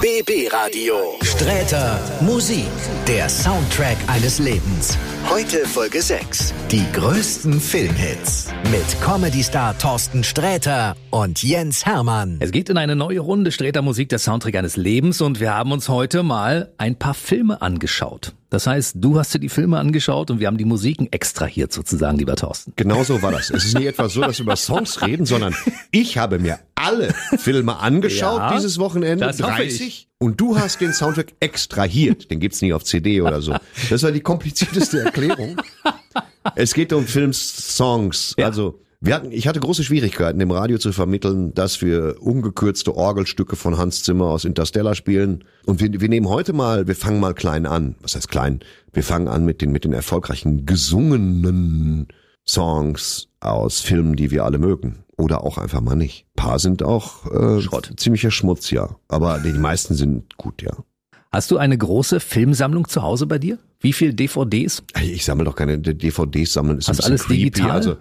BB Radio. Sträter Musik. Der Soundtrack eines Lebens. Heute Folge 6. Die größten Filmhits. Mit Comedy-Star Thorsten Sträter und Jens Hermann. Es geht in eine neue Runde Sträter Musik, der Soundtrack eines Lebens und wir haben uns heute mal ein paar Filme angeschaut. Das heißt, du hast dir die Filme angeschaut und wir haben die Musiken extrahiert sozusagen, lieber Thorsten. Genau so war das. Es ist nicht etwa so, dass wir über Songs reden, sondern ich habe mir alle Filme angeschaut Ja, dieses Wochenende, das hoffe 30, ich. Und du hast den Soundtrack extrahiert. Den gibt's nie auf CD oder so. Das war die komplizierteste Erklärung. Es geht um Filmsongs. Ja. Also wir hatten, ich hatte große Schwierigkeiten im Radio zu vermitteln, dass wir ungekürzte Orgelstücke von Hans Zimmer aus Interstellar spielen. Und wir, wir nehmen heute mal, wir fangen mal klein an. Was heißt klein? Wir fangen an mit den, mit den erfolgreichen gesungenen Songs aus Filmen, die wir alle mögen. Oder auch einfach mal nicht. Ein paar sind auch äh, Schrott. ziemlicher Schmutz, ja. Aber die meisten sind gut, ja. Hast du eine große Filmsammlung zu Hause bei dir? Wie viel DVDs? Ich sammle doch keine DVDs sammeln. Ist ein bisschen alles creepy. digital? Also,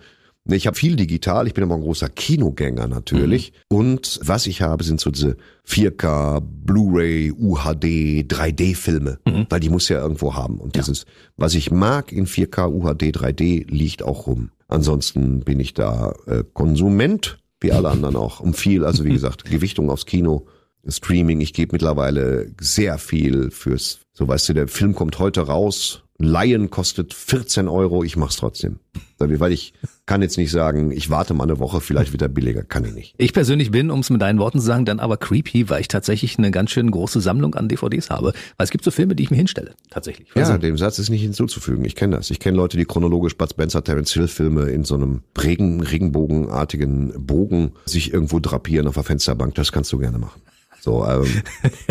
nee, ich habe viel digital. Ich bin aber ein großer Kinogänger natürlich. Mhm. Und was ich habe, sind so diese 4K, Blu-ray, UHD, 3D-Filme, Mhm. weil die muss ja irgendwo haben. Und dieses, was ich mag in 4K, UHD, 3D, liegt auch rum. Ansonsten bin ich da äh, Konsument, wie alle anderen auch, um viel. Also wie gesagt, Gewichtung aufs Kino. Streaming, ich gebe mittlerweile sehr viel fürs, so weißt du, der Film kommt heute raus, Lion kostet 14 Euro, ich mach's trotzdem. Weil ich kann jetzt nicht sagen, ich warte mal eine Woche, vielleicht wird er billiger, kann ich nicht. Ich persönlich bin, um es mit deinen Worten zu sagen, dann aber creepy, weil ich tatsächlich eine ganz schön große Sammlung an DVDs habe. Weil es gibt so Filme, die ich mir hinstelle. Tatsächlich. Ja, Also, dem Satz ist nicht hinzuzufügen. Ich kenne das. Ich kenne Leute, die chronologisch Bud Spencer, Terence Hill Filme in so einem Regen, Regenbogenartigen Bogen sich irgendwo drapieren auf der Fensterbank. Das kannst du gerne machen. So, ähm,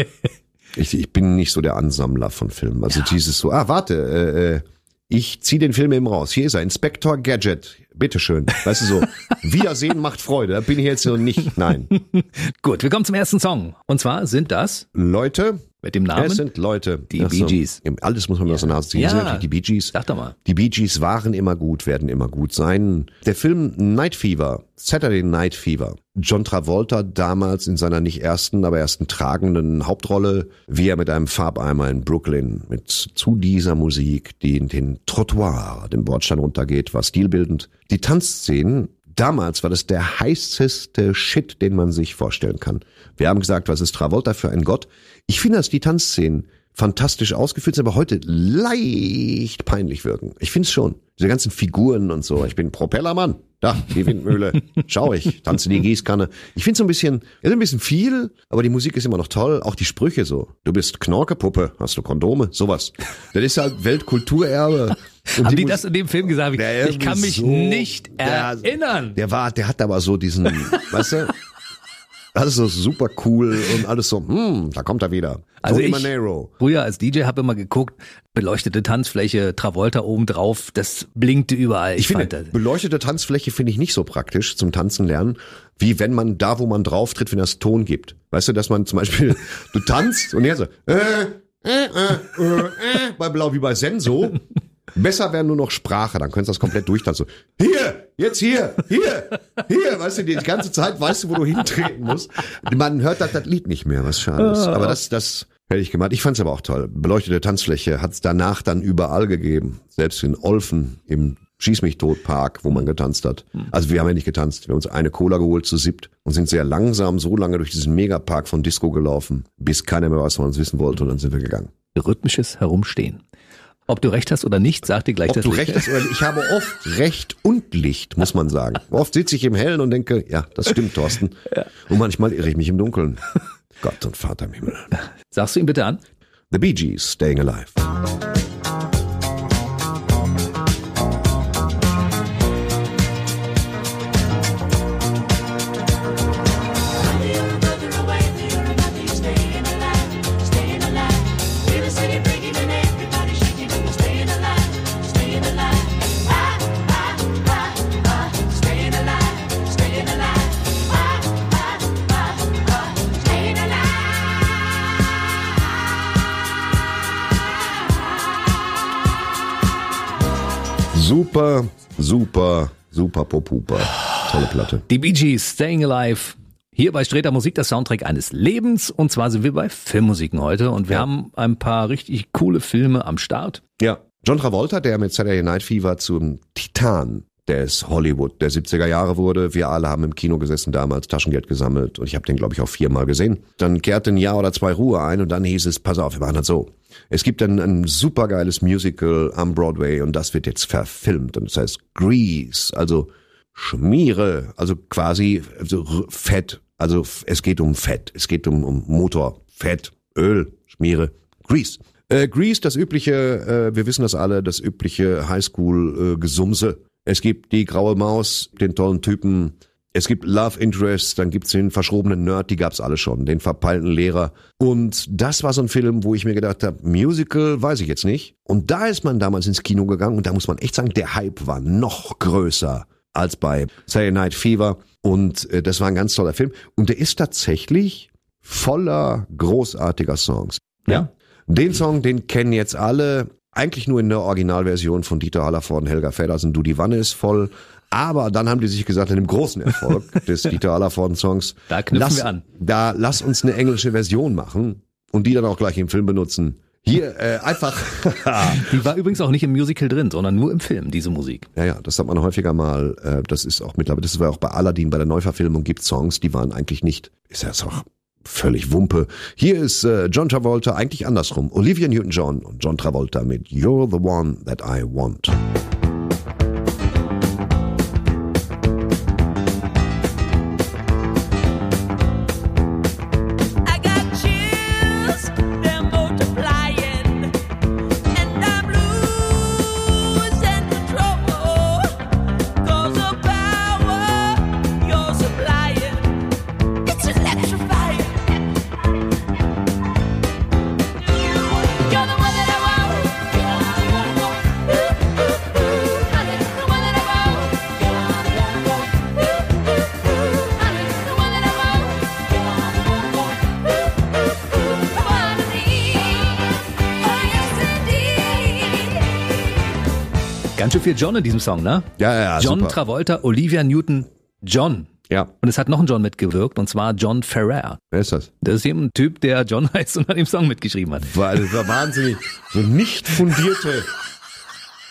ich, ich bin nicht so der Ansammler von Filmen. Also dieses so, ah, warte, äh, äh, ich zieh den Film eben raus. Hier ist er, Inspector Gadget. Bitteschön. Weißt du so, Wiedersehen macht Freude. Da bin ich jetzt so nicht. Nein. Gut, wir kommen zum ersten Song. Und zwar sind das Leute, mit dem Namen. es sind Leute. Die Ach so. Bee Gees. Alles muss man mir aus der Nase ziehen. Ja. die Bee Gees. Sag doch mal. Die Bee Gees waren immer gut, werden immer gut sein. Der Film Night Fever, Saturday Night Fever. John Travolta damals in seiner nicht ersten, aber ersten tragenden Hauptrolle, wie er mit einem Farbeimer in Brooklyn mit zu dieser Musik, die in den Trottoir, den Bordstein runtergeht, war stilbildend. Die Tanzszenen, damals war das der heißeste Shit, den man sich vorstellen kann. Wir haben gesagt, was ist Travolta für ein Gott? Ich finde, dass die Tanzszenen fantastisch ausgeführt sind, aber heute leicht peinlich wirken. Ich finde es schon. Diese ganzen Figuren und so. Ich bin Propellermann. Da, die Windmühle. Schau ich. Tanze die Gießkanne. Ich finde so ein bisschen, ja, ein bisschen viel, aber die Musik ist immer noch toll. Auch die Sprüche so. Du bist Knorkepuppe. Hast du Kondome? Sowas. Das ist halt Weltkulturerbe. Und Haben die Mus- das in dem Film gesagt? Ich, Der ich kann mich so- nicht der- erinnern. Der war, der hat aber so diesen, weißt du, alles so super cool und alles so, hm, da kommt er wieder. Also Tony ich Manero. früher als DJ habe immer geguckt, beleuchtete Tanzfläche, Travolta oben drauf, das blinkte überall. Ich, Ich finde, das, beleuchtete Tanzfläche finde ich nicht so praktisch zum Tanzen lernen, wie wenn man da, wo man drauf tritt, wenn das Ton gibt. Weißt du, dass man zum Beispiel, du tanzt und er so, äh, äh, äh, äh, äh, bei Blau wie bei Senso. Besser wäre nur noch Sprache, dann könntest du das komplett durchtanzen. Hier, jetzt hier, hier, hier, weißt du, die ganze Zeit weißt du, wo du hintreten musst. Man hört das, das Lied nicht mehr, was schade ist. Aber das, das hätte ich gemacht. Ich fand's aber auch toll. Beleuchtete Tanzfläche hat's danach dann überall gegeben. Selbst in Olfen im Schieß mich tot Park, wo man getanzt hat. Also wir haben ja nicht getanzt. Wir haben uns eine Cola geholt zu siebt und sind sehr langsam so lange durch diesen Megapark von Disco gelaufen, bis keiner mehr was von uns wissen wollte und dann sind wir gegangen. rhythmisches Herumstehen. Ob du recht hast oder nicht, sag dir gleich Ob das du Licht. recht hast oder nicht. Ich habe oft Recht und Licht, muss man sagen. Oft sitze ich im Hellen und denke, ja, das stimmt, Thorsten. Und manchmal irre ich mich im Dunkeln. Gott und Vater im Himmel. Sagst du ihn bitte an? The Bee Gees, Staying Alive. Super, super, super Popuper. Tolle Platte. Die Bee Gees, Staying Alive. Hier bei Streter Musik, das Soundtrack eines Lebens. Und zwar sind wir bei Filmmusiken heute und wir Ja. haben ein paar richtig coole Filme am Start. Ja. John Travolta, der mit Saturday Night Fever zum Titan des Hollywood der 70er Jahre wurde. Wir alle haben im Kino gesessen damals, Taschengeld gesammelt und ich habe den, glaube ich, auch viermal gesehen. Dann kehrte ein Jahr oder zwei Ruhe ein und dann hieß es, pass auf, wir machen das so. Es gibt ein, ein supergeiles Musical am Broadway und das wird jetzt verfilmt und das heißt Grease, also Schmiere, also quasi also Fett. Also es geht um Fett, es geht um, um Motor, Fett, Öl, Schmiere, Grease. Äh, Grease, das übliche, äh, wir wissen das alle, das übliche Highschool-Gesumse. es gibt die graue Maus, den tollen Typen. Es gibt Love Interest, dann gibt's den verschrobenen Nerd, die gab's alle schon, den verpeilten Lehrer. Und das war so ein Film, wo ich mir gedacht habe, Musical weiß ich jetzt nicht. Und da ist man damals ins Kino gegangen und da muss man echt sagen, der Hype war noch größer als bei Saturday Night Fever. Und äh, das war ein ganz toller Film. Und der ist tatsächlich voller großartiger Songs. Ja. Den Song, den kennen jetzt alle, eigentlich nur in der Originalversion von Dieter Hallervorden, Helga Feddersen, Du die Wanne ist voll. Aber dann haben die sich gesagt, in dem großen Erfolg des Dieter Hallervorden Songs, Da knüpfen lass, wir an. Da lass uns eine englische Version machen und die dann auch gleich im Film benutzen. Hier äh, einfach, Die war übrigens auch nicht im Musical drin, sondern nur im Film, diese Musik. ja, ja, das hat man häufiger mal, äh, das ist auch mittlerweile, das war auch bei Aladdin, bei der Neuverfilmung gibt Songs, die waren eigentlich nicht, ist ja jetzt auch völlig Wumpe. Hier ist äh, John Travolta, eigentlich andersrum, Olivia Newton-John und John Travolta mit You're the One That I Want. John in diesem Song, ne? Ja, ja, ja, John super. Travolta, Olivia Newton, John. Ja, Und es hat noch ein John mitgewirkt, und zwar John Ferrer. wer ist das? Das ist eben ein Typ, der John heißt und an dem Song mitgeschrieben hat. Weil das war wahnsinnig, so nicht fundierte.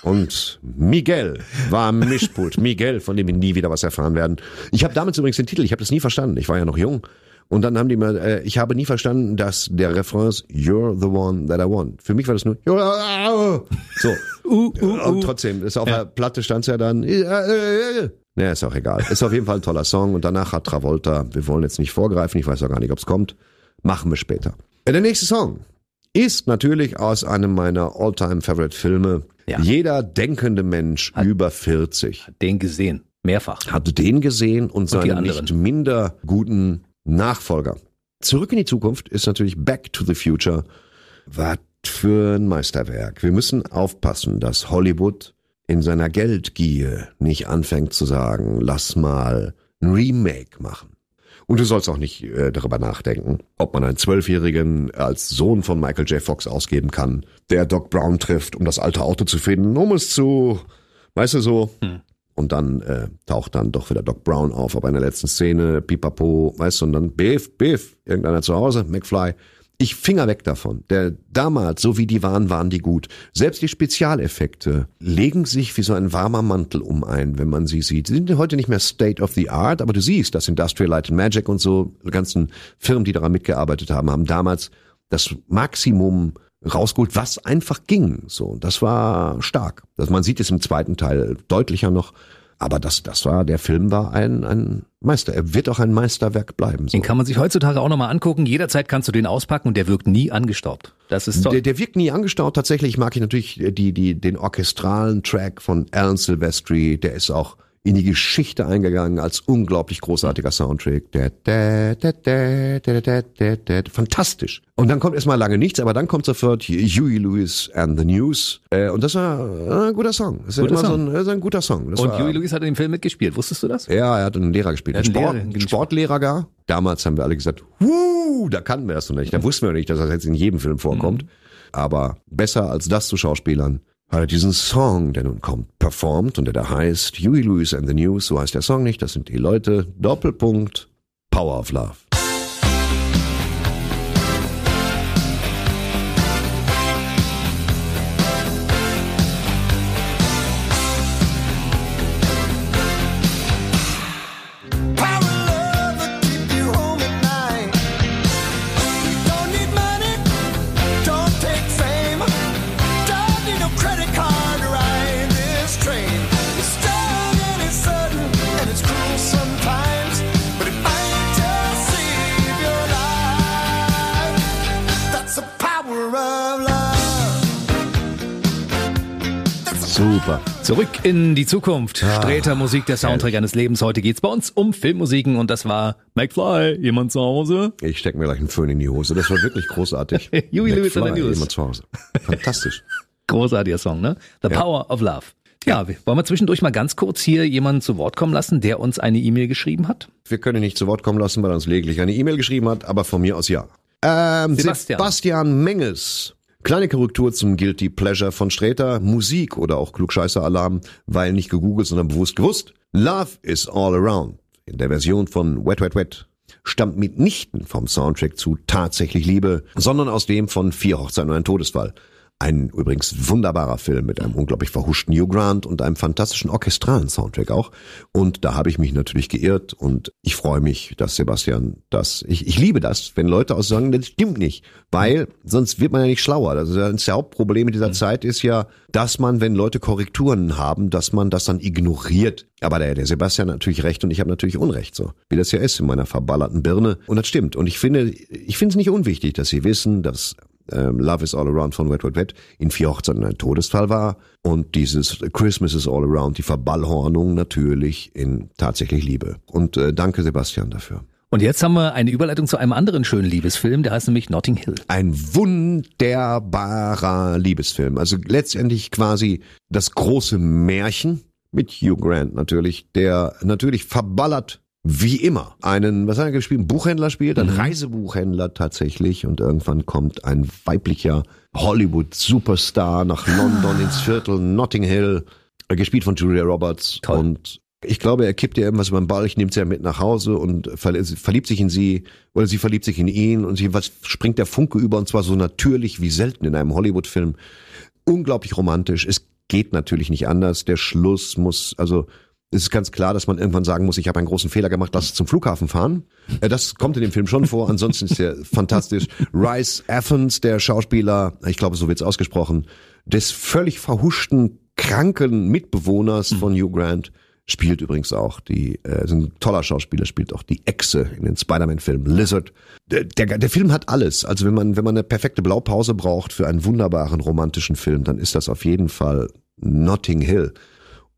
Und Miguel war am Mischpult. Miguel, von dem wir nie wieder was erfahren werden. Ich habe damals übrigens den Titel, ich habe das nie verstanden. Ich war ja noch jung. Und dann haben die mal, äh, ich habe nie verstanden, dass der Refrain ist You're the one that I want. Für mich war das nur so. Uh, uh, Und uh. trotzdem, ist auf der Platte stand ja dann. Ja, ist auch egal. Ist auf jeden Fall ein toller Song. Und danach hat Travolta, wir wollen jetzt nicht vorgreifen, ich weiß auch gar nicht, ob es kommt. Machen wir später. Äh, Der nächste Song ist natürlich aus einem meiner All-Time-Favorite-Filme. Ja. Jeder denkende Mensch über 40 Den gesehen. Mehrfach. hat den gesehen und seinen anderen. nicht minder guten Nachfolger. Zurück in die Zukunft ist natürlich Back to the Future. Was für ein Meisterwerk. Wir müssen aufpassen, dass Hollywood in seiner Geldgier nicht anfängt zu sagen, lass mal ein Remake machen. Und du sollst auch nicht äh, darüber nachdenken, ob man einen Zwölfjährigen als Sohn von Michael J. Fox ausgeben kann, der Doc Brown trifft, um das alte Auto zu finden, um es zu, weißt du so. Und dann äh, taucht dann doch wieder Doc Brown auf, auf einer letzten Szene, pipapo, weißt du, und dann Biff, Biff, irgendeiner zu Hause, McFly. Ich finger weg davon. Der damals, so wie die waren, waren die gut. Selbst die Spezialeffekte legen sich wie so ein warmer Mantel um ein, wenn man sie sieht. Sie sind heute nicht mehr State of the Art, aber du siehst, dass Industrial Light and Magic und so, ganzen Firmen, die daran mitgearbeitet haben, haben damals das Maximum rausgeholt, was einfach ging. So, und das war stark. Das, man sieht es im zweiten Teil deutlicher noch. Aber das, das war, der Film war ein, ein Meister. Er wird auch ein Meisterwerk bleiben. So. Den kann man sich heutzutage auch nochmal angucken. Jederzeit kannst du den auspacken und der wirkt nie angestaubt. Das ist toll. Der, der wirkt nie angestaut. Tatsächlich mag ich natürlich die, die, den orchestralen Track von Alan Silvestri. Der ist auch in die Geschichte eingegangen als unglaublich großartiger Soundtrack. Fantastisch. Und dann kommt erstmal lange nichts, aber dann kommt sofort Huey Lewis and the News. Äh, und das war äh, ein guter Song. Das ist Guter immer Song. So ein, das ist ein guter Song. Das und war, Huey Lewis hat in dem Film mitgespielt. Wusstest du das? ja, er hat einen Lehrer gespielt. Einen Sport, Lehrer. Sportlehrer gar. Damals haben wir alle gesagt, Wuh, da kannten wir das noch nicht. Da wussten wir nicht, dass das jetzt in jedem Film vorkommt. Mhm. Aber besser als das zu Schauspielern hat er diesen Song, der nun kommt, performt und der da heißt Huey Lewis and the News, so heißt der Song nicht, das sind die Leute, Doppelpunkt, Power of Love. Zurück in die Zukunft. Sträter Musik, der Soundtrack eines Lebens. Heute geht's bei uns um Filmmusiken und das war McFly. Jemand zu Hause? Ich steck mir gleich einen Föhn in die Hose. Das war wirklich großartig. Huey Lewis McFly, News. jemand zu Hause. Fantastisch. Großartiger Song, ne? The Ja. Power of Love. Ja, wollen wir zwischendurch mal ganz kurz hier jemanden zu Wort kommen lassen, der uns eine E-Mail geschrieben hat? Wir können ihn nicht zu Wort kommen lassen, weil er uns lediglich eine E-Mail geschrieben hat, aber von mir aus ja. Ähm, Sebastian. Sebastian Menges. Kleine Korrektur zum Guilty Pleasure von Sträter. Musik oder auch Klugscheißer-Alarm, weil nicht gegoogelt, sondern bewusst gewusst. Love is all around. In der Version von Wet Wet Wet stammt mitnichten vom Soundtrack zu Tatsächlich Liebe, sondern aus dem von Vier Hochzeiten und ein Todesfall. Ein übrigens wunderbarer Film mit einem unglaublich verhuschten Grant und einem fantastischen orchestralen Soundtrack auch. Und da habe ich mich natürlich geirrt und ich freue mich, dass Sebastian das, ich, ich liebe das, wenn Leute auch sagen, das stimmt nicht, weil sonst wird man ja nicht schlauer. Das ist ja das Hauptproblem in dieser Zeit ist ja, dass man, wenn Leute Korrekturen haben, dass man das dann ignoriert. Aber der, der Sebastian hat natürlich recht und ich habe natürlich Unrecht, so wie das ja ist in meiner verballerten Birne. Und das stimmt. Und ich finde, ich finde es nicht unwichtig, dass Sie wissen, dass ähm, Love is All Around von Wet Wet Wet in vier Hochzeiten ein Todesfall war und dieses Christmas is All Around, die Verballhornung natürlich in tatsächlich Liebe. Und äh, danke Sebastian dafür. Und jetzt haben wir eine Überleitung zu einem anderen schönen Liebesfilm, der heißt nämlich Notting Hill. Ein wunderbarer Liebesfilm. Also letztendlich quasi das große Märchen mit Hugh Grant natürlich, der natürlich verballert wie immer einen, was hat er gespielt, einen Buchhändler spielt, ein Reisebuchhändler tatsächlich und irgendwann kommt ein weiblicher Hollywood-Superstar nach London ins Viertel Notting Hill, äh, gespielt von Julia Roberts Toll. und ich glaube, er kippt ihr irgendwas über den Ball, ich nimmt sie ja mit nach Hause und verl- verliebt sich in sie oder sie verliebt sich in ihn und sie was springt der Funke über und zwar so natürlich wie selten in einem Hollywood-Film. Unglaublich romantisch. Es geht natürlich nicht anders. Der Schluss muss, also es ist ganz klar, dass man irgendwann sagen muss, ich habe einen großen Fehler gemacht, lass es zum Flughafen fahren. Äh, Das kommt in dem Film schon vor. Ansonsten ist er fantastisch. Rice Athens, der Schauspieler, ich glaube, so wird's ausgesprochen, des völlig verhuschten, kranken Mitbewohners von Hugh Grant, spielt übrigens auch die, äh, ist ein toller Schauspieler, spielt auch die Echse in den Spider-Man-Filmen Lizard. Der, der, der Film hat alles. Also wenn man, wenn man eine perfekte Blaupause braucht für einen wunderbaren romantischen Film, dann ist das auf jeden Fall Notting Hill.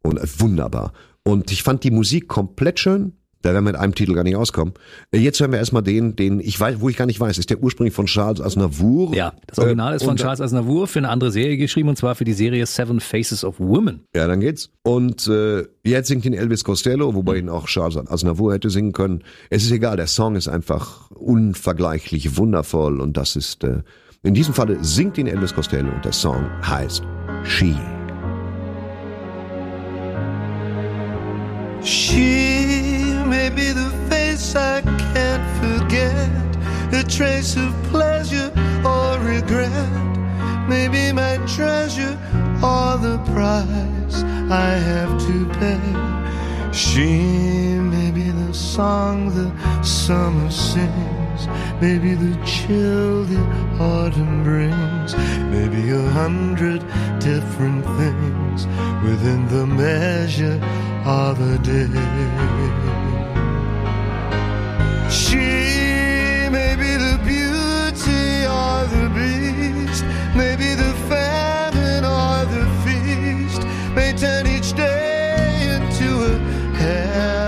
Und äh, wunderbar. Und ich fand die Musik komplett schön. Da werden wir mit einem Titel gar nicht auskommen. Äh, Jetzt hören wir erstmal den, den ich weiß, wo ich gar nicht weiß, ist der ursprünglich von Charles Aznavour. Ja, das Original Äh, ist von Charles Aznavour für eine andere Serie geschrieben und zwar für die Serie Seven Faces of Women. Ja, dann geht's. Und äh, jetzt singt ihn Elvis Costello, wobei ihn auch Charles Aznavour hätte singen können. Es ist egal, der Song ist einfach unvergleichlich wundervoll und das ist, äh, in diesem Falle singt ihn Elvis Costello und der Song heißt She. She may be the face I can't forget, a trace of pleasure or regret. Maybe my treasure or the price I have to pay. She may be the song the summer sings, maybe the chill the autumn brings, maybe a hundred different things within the measure of a day. She may be the beauty or the beast, maybe the famine or the feast, may turn each day into a heaven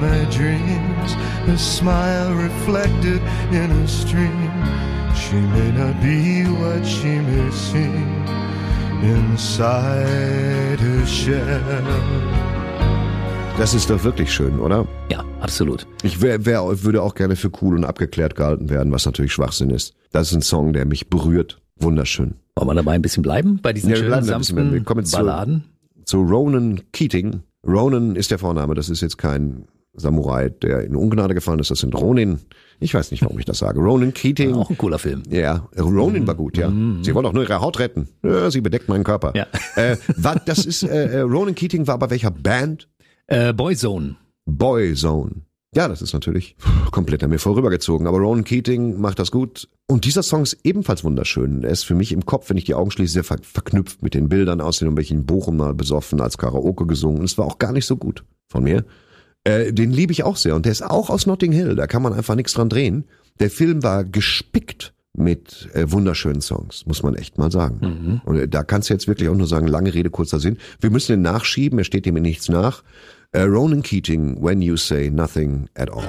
my dreams, a smile reflected in a stream. She may not be what she may seem inside her shell. Das ist doch wirklich schön, oder? Ja, absolut. Ich wär, wär, würde auch gerne für cool und abgeklärt gehalten werden, was natürlich Schwachsinn ist. Das ist ein Song, der mich berührt. Wunderschön. Wollen wir dabei ein bisschen bleiben bei diesen Ja, schönen, bleiben da ein bisschen. sanften Wir kommen jetzt zu- Balladen? zu Ronan Keating. Ronan ist der Vorname, das ist jetzt kein Samurai, der in Ungnade gefallen ist, das sind Ronin. Ich weiß nicht, warum ich das sage. Ronan Keating. Auch ein cooler Film. Ja, Ronin war gut, ja. Sie wollen doch nur ihre Haut retten. Ja, sie bedeckt meinen Körper. Ja. Äh, war, das ist, äh, äh, Ronan Keating war bei welcher Band? Äh, Boyzone. Boyzone. Ja, das ist natürlich komplett an mir vorübergezogen. Aber Ronan Keating macht das gut. Und dieser Song ist ebenfalls wunderschön. Er ist für mich im Kopf, wenn ich die Augen schließe, sehr ver verknüpft mit den Bildern aus den irgendwelchen Bochum mal besoffen als Karaoke gesungen. Und es war auch gar nicht so gut von mir. Äh, den liebe ich auch sehr. Und der ist auch aus Notting Hill. Da kann man einfach nichts dran drehen. Der Film war gespickt mit äh, wunderschönen Songs, muss man echt mal sagen. Und äh, da kannst du jetzt wirklich auch nur sagen, lange Rede, kurzer Sinn. Wir müssen den nachschieben, er steht dem in nichts nach. Äh, Ronan Keating, When You Say Nothing at All.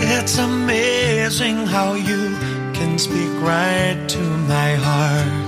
It's amazing how you can speak right to my heart.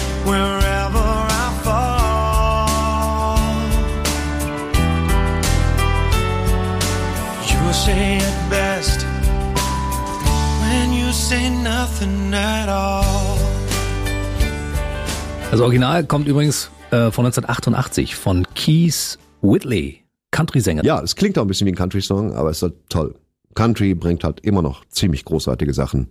wherever I fall. You say it best when you say nothing at all. Das Original kommt übrigens äh, von 1988 von Keith Whitley, Country-Sänger. Ja, es klingt auch ein bisschen wie ein Country-Song, aber es ist halt toll. Country bringt halt immer noch ziemlich großartige Sachen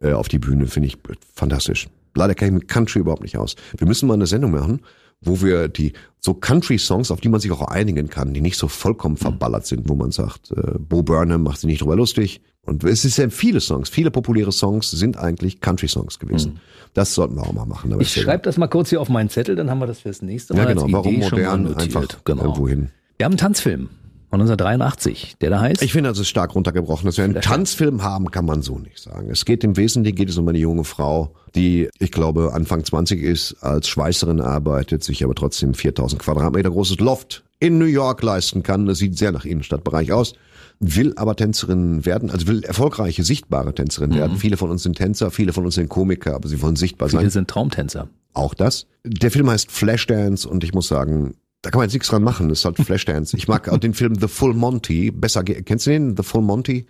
äh, auf die Bühne, finde ich fantastisch. Leider kenne ich mit Country überhaupt nicht aus. Wir müssen mal eine Sendung machen, wo wir die so Country-Songs, auf die man sich auch einigen kann, die nicht so vollkommen verballert sind, wo man sagt, äh, Bo Burnham macht sich nicht drüber lustig. Und es ist ja viele Songs, viele populäre Songs sind eigentlich Country-Songs gewesen. Das sollten wir auch mal machen. Ich schreibe das mal kurz hier auf meinen Zettel, dann haben wir das fürs nächste Mal Ja, genau. Warum modern einfach genau. irgendwo hin? Wir haben einen Tanzfilm von 1983, der da heißt Ich finde, das ist stark runtergebrochen. Dass wir einen Tanzfilm haben, kann man so nicht sagen. Es geht im Wesentlichen geht es um eine junge Frau, die, ich glaube, Anfang 20 ist, als Schweißerin arbeitet, sich aber trotzdem 4000 Quadratmeter großes Loft in New York leisten kann. Das sieht sehr nach Innenstadtbereich aus. Will aber Tänzerin werden, also will erfolgreiche, sichtbare Tänzerin werden. Viele von uns sind Tänzer, viele von uns sind Komiker, aber sie wollen sichtbar sein. Viele sind Traumtänzer. Auch das. Der Film heißt Flashdance und ich muss sagen, da kann man jetzt nichts dran machen. Das ist halt Flashdance. Ich mag auch den Film The Full Monty besser. Kennst du den? The Full Monty?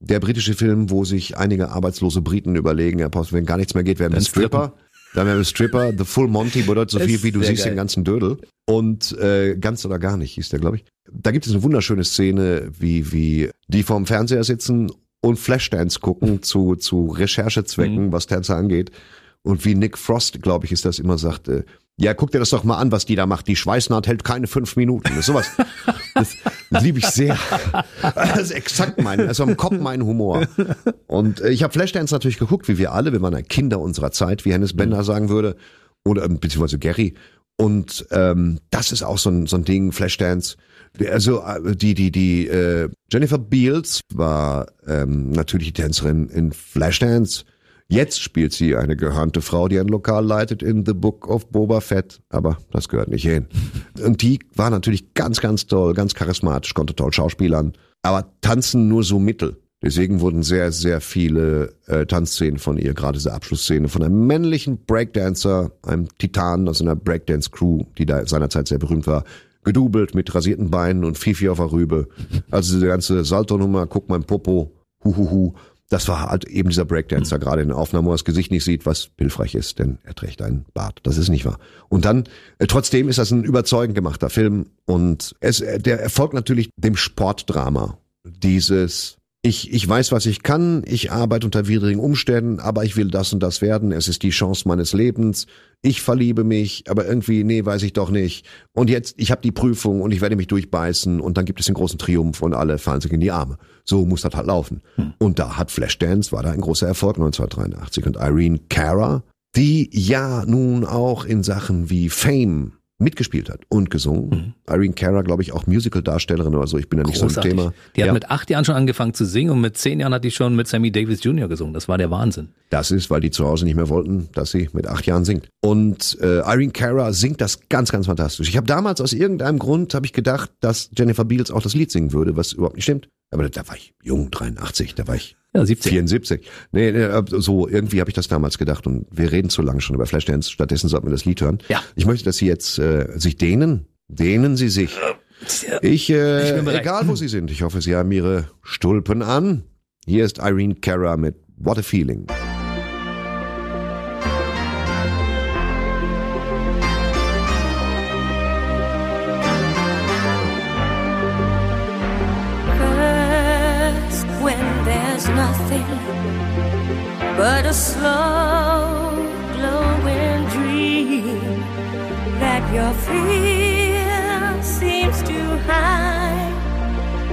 Der britische Film, wo sich einige arbeitslose Briten überlegen, ja, pass, wenn gar nichts mehr geht, werden wir Stripper. Dann werden wir Stripper. The Full Monty bedeutet so Das viel wie du siehst geil. den ganzen Dödel. Und äh, ganz oder gar nicht hieß der, glaube ich. Da gibt es eine wunderschöne Szene, wie, wie die vorm Fernseher sitzen und Flashdance gucken zu, zu Recherchezwecken, was Tänzer angeht. Und wie Nick Frost, glaube ich, ist das immer sagt, äh, ja, guck dir das doch mal an, was die da macht. Die Schweißnaht hält keine fünf Minuten. Das ist sowas. Das, das liebe ich sehr. Das ist exakt mein, also im Kopf mein Humor. Und äh, ich habe Flashdance natürlich geguckt, wie wir alle. Wir waren ja Kinder unserer Zeit, wie Hennes Bender sagen würde. Oder ähm, beziehungsweise Gary. Und ähm, das ist auch so ein, so ein Ding, Flashdance. Also äh, die, die, die äh, Jennifer Beals war ähm, natürlich die Tänzerin in Flashdance. Jetzt spielt sie eine gehörnte Frau, die ein Lokal leitet in The Book of Boba Fett. Aber das gehört nicht hin. Und die war natürlich ganz, ganz toll, ganz charismatisch, konnte toll schauspielern. Aber tanzen nur so mittel. Deswegen wurden sehr, sehr viele äh, Tanzszenen von ihr, gerade diese Abschlussszene, von einem männlichen Breakdancer, einem Titan aus einer Breakdance-Crew, die da seinerzeit sehr berühmt war, gedoubelt mit rasierten Beinen und Fifi auf der Rübe. Also diese ganze Salto-Nummer, guck mein Popo, huhuhu. Das war halt eben dieser Breakdancer, gerade in der Aufnahme, wo er das Gesicht nicht sieht, was hilfreich ist, denn er trägt einen Bart. Das ist nicht wahr. Und dann, äh, trotzdem ist das ein überzeugend gemachter Film und es, äh, der erfolgt natürlich dem Sportdrama. Dieses, ich, ich weiß, was ich kann, ich arbeite unter widrigen Umständen, aber ich will das und das werden, es ist die Chance meines Lebens, ich verliebe mich, aber irgendwie, nee, weiß ich doch nicht. Und jetzt, ich habe die Prüfung und ich werde mich durchbeißen und dann gibt es den großen Triumph und alle fallen sich in die Arme. So muss das halt laufen. Und da hat Flashdance, war da ein großer Erfolg 1983. Und Irene Cara, die ja nun auch in Sachen wie Fame mitgespielt hat und gesungen. Irene Cara, glaube ich, auch Musical-Darstellerin oder so. Ich bin da nicht so Großartig. im Thema. Die hat Ja. mit acht Jahren schon angefangen zu singen und mit zehn Jahren hat die schon mit Sammy Davis Jr. gesungen. Das war der Wahnsinn. Das ist, weil die zu Hause nicht mehr wollten, dass sie mit acht Jahren singt. Und äh, Irene Cara singt das ganz, ganz fantastisch. Ich habe damals aus irgendeinem Grund habe ich gedacht, dass Jennifer Beals auch das Lied singen würde, was überhaupt nicht stimmt. Aber da war ich jung, 83, da war ich Ja, 17. 74. Nee, nee, äh, so irgendwie habe ich das damals gedacht und wir reden zu lange schon über Flashdance. Stattdessen sollten wir das Lied hören. Ja. Ich möchte, dass Sie jetzt äh, sich dehnen. Dehnen Sie sich. Ich, äh, Ich egal wo Sie sind, ich hoffe, Sie haben Ihre Stulpen an. Hier ist Irene Cara mit What a Feeling. Seems to hide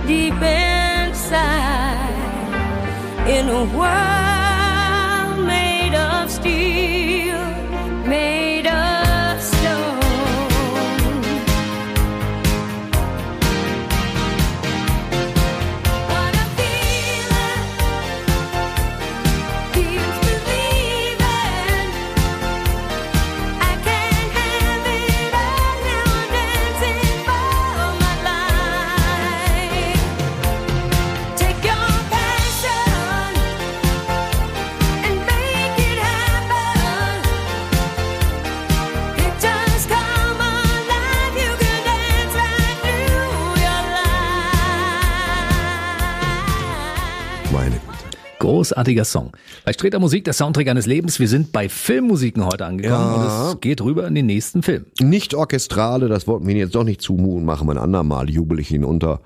deep inside. In a world Großartiger Song. Bei Streter Musik, der Soundtrack eines Lebens. Wir sind bei Filmmusiken heute angekommen Ja. und es geht rüber in den nächsten Film. Nicht orchestrale, das wollten wir Ihnen jetzt doch nicht zumuten, machen wir ein andermal, jubel ich Ihnen unter.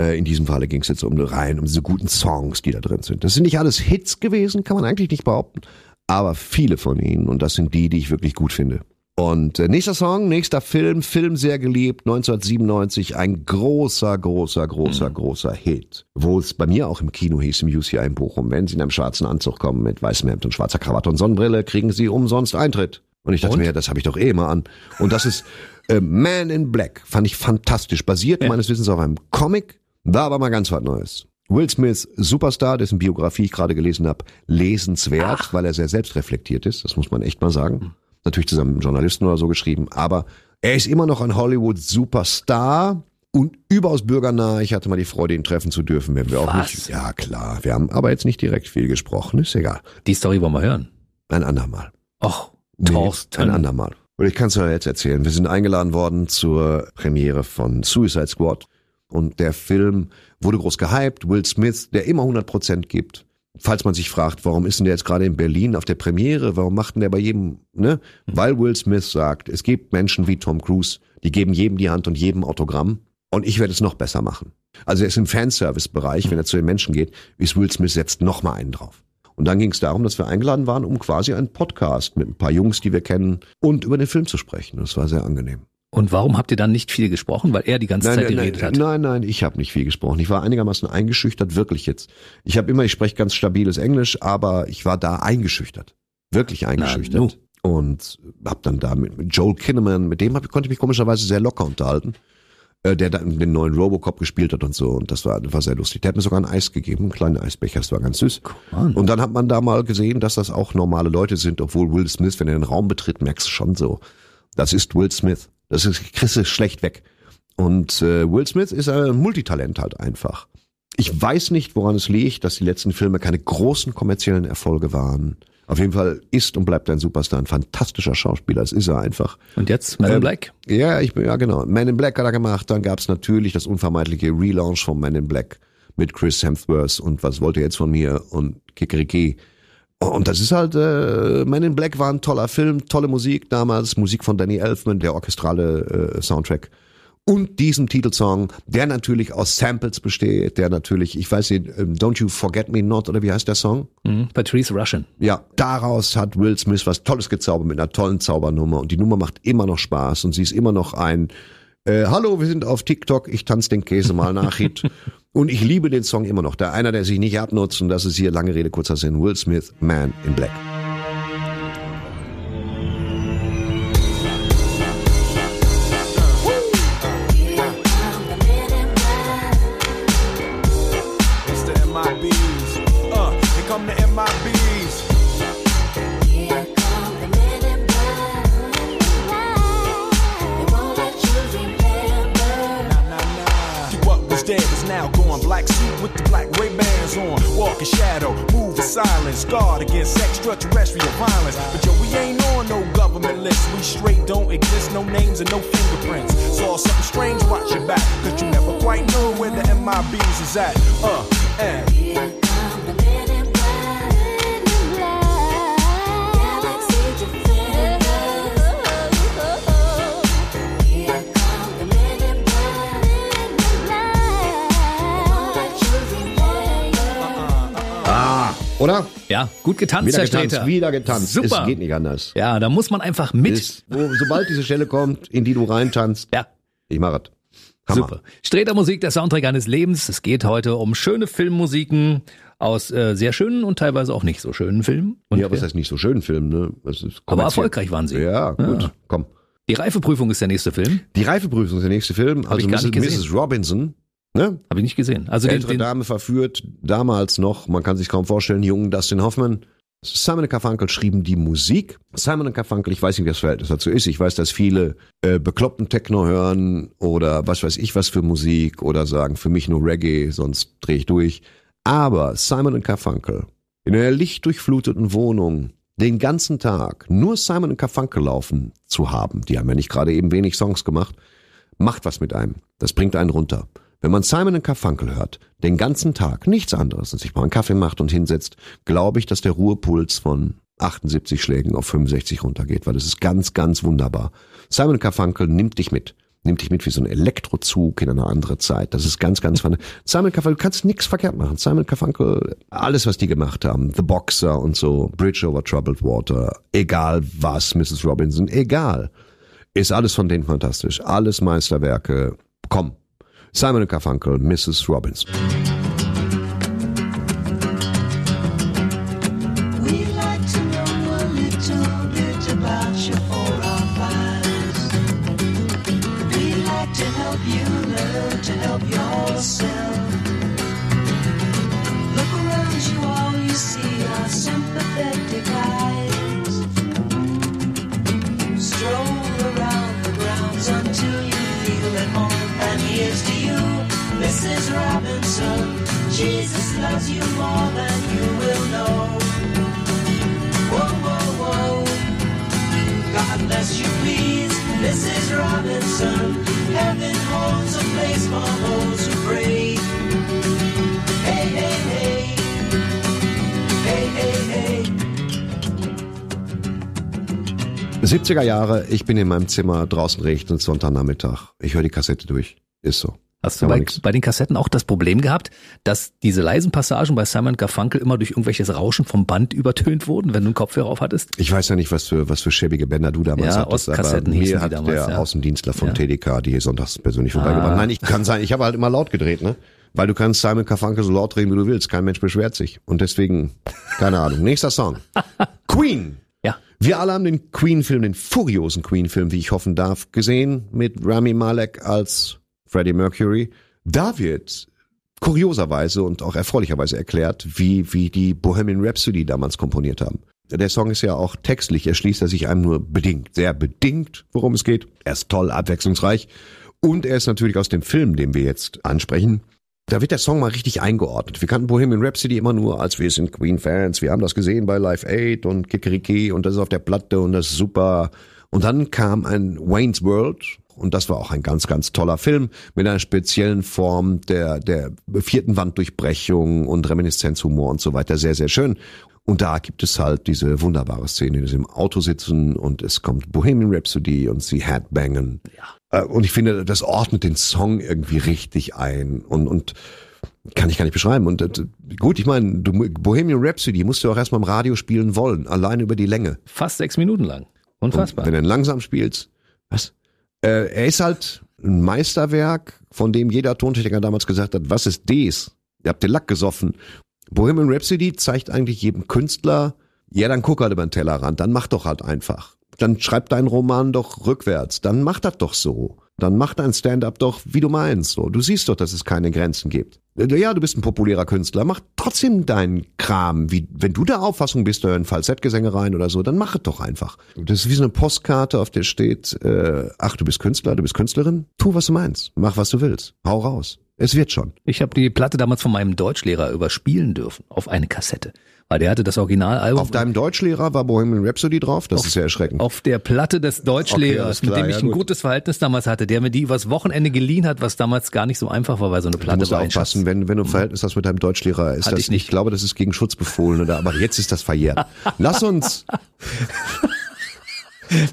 Äh, in diesem Falle ging es jetzt um rein, um diese guten Songs, die da drin sind. Das sind nicht alles Hits gewesen, kann man eigentlich nicht behaupten, aber viele von ihnen und das sind die, die ich wirklich gut finde. Und äh, nächster Song, nächster Film, Film sehr geliebt, 1997, ein großer, großer, großer, großer Hit. Wo es bei mir auch im Kino hieß, im UCI in Bochum, wenn Sie in einem schwarzen Anzug kommen mit weißem Hemd und schwarzer Krawatte und Sonnenbrille, kriegen Sie umsonst Eintritt. Und ich dachte Und? mir, das habe ich doch eh immer an. Und das ist äh, Man in Black, fand ich fantastisch. Basiert meines Wissens auf einem Comic, war aber mal ganz was Neues. Will Smith, Superstar, dessen Biografie ich gerade gelesen habe, lesenswert, weil er sehr selbstreflektiert ist, das muss man echt mal sagen. Natürlich zusammen mit Journalisten oder so geschrieben, aber er ist immer noch ein Hollywood-Superstar und überaus bürgernah. Ich hatte mal die Freude, ihn treffen zu dürfen, wenn wir auch Was? nicht. Ja, klar. Wir haben aber jetzt nicht direkt viel gesprochen, ist egal. Die Story wollen wir hören. Ein andermal. Och, Nee, Thorsten. Ein andermal. Und ich kann es ja jetzt erzählen. Wir sind eingeladen worden zur Premiere von Suicide Squad. Und der Film wurde groß gehypt. Will Smith, der immer 100% gibt. Falls man sich fragt, warum ist denn der jetzt gerade in Berlin auf der Premiere? Warum macht denn der bei jedem, ne? Weil Will Smith sagt, es gibt Menschen wie Tom Cruise, die geben jedem die Hand und jedem Autogramm. Und ich werde es noch besser machen. Also er ist im Fanservice-Bereich, wenn er zu den Menschen geht, ist Will Smith setzt noch mal einen drauf. Und dann ging es darum, dass wir eingeladen waren, um quasi einen Podcast mit ein paar Jungs, die wir kennen, und über den Film zu sprechen. Das war sehr angenehm. Und warum habt ihr dann nicht viel gesprochen? Weil er die ganze Zeit nein, geredet nein, hat. nein, nein, ich habe nicht viel gesprochen. Ich war einigermaßen eingeschüchtert, wirklich jetzt. Ich habe immer, ich spreche ganz stabiles Englisch, aber ich war da eingeschüchtert. Wirklich eingeschüchtert. und habe dann da mit, mit Joel Kinnaman, mit dem hab, konnte ich mich komischerweise sehr locker unterhalten, äh, der dann den neuen Robocop gespielt hat und so. Und das war, das war sehr lustig. Der hat mir sogar ein Eis gegeben, einen kleinen Eisbecher, das war ganz süß. on. Und dann hat man da mal gesehen, dass das auch normale Leute sind, obwohl Will Smith, wenn er den Raum betritt, merkst du schon so. Das ist Will Smith. Das ist, kriegst du schlecht weg. Und äh, Will Smith ist ein Multitalent halt einfach. Ich weiß nicht, woran es liegt, dass die letzten Filme keine großen kommerziellen Erfolge waren. Auf jeden Fall ist und bleibt ein Superstar, ein fantastischer Schauspieler. Das ist er einfach. Und jetzt Man in Ähm, Black? Ja, ich bin, ja genau. Man in Black hat er gemacht. Dann gab's natürlich das unvermeidliche Relaunch von Man in Black mit Chris Hemsworth und was wollt ihr jetzt von mir und Kikeriki. Und das ist halt, äh, Man in Black war ein toller Film, tolle Musik damals, Musik von Danny Elfman, der orchestrale äh, Soundtrack. Und diesem Titelsong, der natürlich aus Samples besteht, der natürlich, ich weiß nicht, ähm, Don't You Forget Me Not, oder wie heißt der Song? Mhm. Patrice Russian. Ja, daraus hat Will Smith was Tolles gezaubert mit einer tollen Zaubernummer und die Nummer macht immer noch Spaß und sie ist immer noch ein äh, Hallo, wir sind auf TikTok, ich tanze den Käse mal nach Hit und ich liebe den Song immer noch. Der einer, der sich nicht abnutzt und das ist hier lange Rede kurzer Sinn. Will Smith, Man in Black. Gut getanzt, Wieder Herr getanzt, Sträter. wieder getanzt. Super. Es geht nicht anders. Ja, da muss man einfach mit. Ist, wo, sobald diese Stelle kommt, in die du reintanzt, ja, ich mach es. Hammer. super. Sträter Musik, der Soundtrack eines Lebens. Es geht heute um schöne Filmmusiken aus äh, sehr schönen und teilweise auch nicht so schönen Filmen. Und ja, aber es ist nicht so schön Film, ne? Aber erfolgreich waren sie. Ja, gut, Ja. komm. Die Reifeprüfung ist der nächste Film. Die Reifeprüfung ist der nächste Film. ich Also Mrs. Mrs. Robinson, ne? Habe ich nicht gesehen. Also den, Ältere den, Dame verführt, damals noch, man kann sich kaum vorstellen, jungen Dustin Hoffman. Simon Garfunkel schrieben die Musik. Simon Garfunkel, ich weiß nicht, wie das Verhältnis dazu ist. Ich weiß, dass viele äh, bekloppten Techno hören oder was weiß ich was für Musik oder sagen, für mich nur Reggae, sonst drehe ich durch. Aber Simon Garfunkel in einer lichtdurchfluteten Wohnung den ganzen Tag nur Simon Garfunkel laufen zu haben, die haben ja nicht gerade eben wenig Songs gemacht, macht was mit einem. Das bringt einen runter. Wenn man Simon Garfunkel hört, den ganzen Tag, nichts anderes, und sich mal einen Kaffee macht und hinsetzt, glaube ich, dass der Ruhepuls von 78 Schlägen auf 65 runtergeht, weil das ist ganz, ganz wunderbar. Simon Garfunkel nimmt dich mit. Nimmt dich mit wie so ein Elektrozug in eine andere Zeit. Das ist ganz, ganz spannend. Simon Garfunkel, du kannst nichts verkehrt machen. Simon Garfunkel, alles, was die gemacht haben, The Boxer und so, Bridge over Troubled Water, egal was, Mrs. Robinson, egal. Ist alles von denen fantastisch. Alles Meisterwerke. Komm. Simon and Garfunkel, Mrs. Robinson. 70er Jahre, ich bin in meinem Zimmer, draußen regnet es Sonntagnachmittag. Ich höre die Kassette durch. Ist so. Hast du Aber bei, bei den Kassetten auch das Problem gehabt, dass diese leisen Passagen bei Simon Garfunkel immer durch irgendwelches Rauschen vom Band übertönt wurden, wenn du einen Kopfhörer auf hattest? Ich weiß ja nicht, was für, was für schäbige Bänder du damals Ja, hattest, aber Ostkassetten hießen mir hat damals, der ja. Außendienstler von Ja. TDK die hier sonntags persönlich vorbeigebracht. Ah. Nein, ich kann sein, ich habe halt immer laut gedreht, ne? Weil du kannst Simon Garfunkel so laut drehen, wie du willst. Kein Mensch beschwert sich. Und deswegen, keine Ahnung. Nächster Song. Queen. Ja. Wir alle haben den Queen-Film, den furiosen Queen-Film, wie ich hoffen darf, gesehen mit Rami Malek als Freddie Mercury. Da wird kurioserweise und auch erfreulicherweise erklärt, wie, wie die Bohemian Rhapsody damals komponiert haben. Der Song ist ja auch textlich, erschließt er sich einem nur bedingt, sehr bedingt, worum es geht. Er ist toll, abwechslungsreich und er ist natürlich aus dem Film, den wir jetzt ansprechen. Da wird der Song mal richtig eingeordnet. Wir kannten Bohemian Rhapsody immer nur als wir sind Queen-Fans, wir haben das gesehen bei Live 8 und Kikeriki und das ist auf der Platte und das ist super. Und dann kam ein Wayne's World und das war auch ein ganz, ganz toller Film mit einer speziellen Form der, der vierten Wanddurchbrechung und Reminiszenzhumor und so weiter. Sehr, sehr schön. Und da gibt es halt diese wunderbare Szene, dass sie im Auto sitzen und es kommt Bohemian Rhapsody und sie Headbangen. Äh, Und ich finde, das ordnet den Song irgendwie richtig ein und, und kann ich gar nicht beschreiben. Und äh, gut, ich meine, du, Bohemian Rhapsody musst du auch erstmal im Radio spielen wollen, allein über die Länge. Fast sechs Minuten lang. Und Unfassbar. wenn du ihn langsam spielst, was? Äh, er ist halt ein Meisterwerk, von dem jeder Tontechniker damals gesagt hat, was ist dies? Ihr habt den Lack gesoffen. Bohemian Rhapsody zeigt eigentlich jedem Künstler, ja, dann guck halt über den Tellerrand, dann mach doch halt einfach. Dann schreib deinen Roman doch rückwärts, dann mach das doch so. Dann mach dein Stand-up doch, wie du meinst. So, du siehst doch, dass es keine Grenzen gibt. Ja, du bist ein populärer Künstler, mach trotzdem deinen Kram. Wie, wenn du der Auffassung bist, da hören Falsettgesänge rein oder so, dann mach es doch einfach. Das ist wie so eine Postkarte, auf der steht, äh, ach, du bist Künstler, du bist Künstlerin, tu, was du meinst, mach, was du willst, hau raus. Es wird schon. Ich habe die Platte damals von meinem Deutschlehrer überspielen dürfen auf eine Kassette. Weil der hatte das Originalalbum. Auf deinem Deutschlehrer war Bohemian Rhapsody drauf? Das ist ja erschreckend. auf der Platte des Deutschlehrers, Okay, alles mit klar, dem ich ja, ein gut. gutes Verhältnis damals hatte, der mir die übers Wochenende geliehen hat, was damals gar nicht so einfach war, weil so eine Du Platte musst war aufpassen, wenn, wenn du ein Verhältnis hast mit deinem Deutschlehrer, ist Hatte das, ich nicht. ich glaube, das ist gegen Schutz befohlen, oder? Aber jetzt ist das verjährt. Lass uns,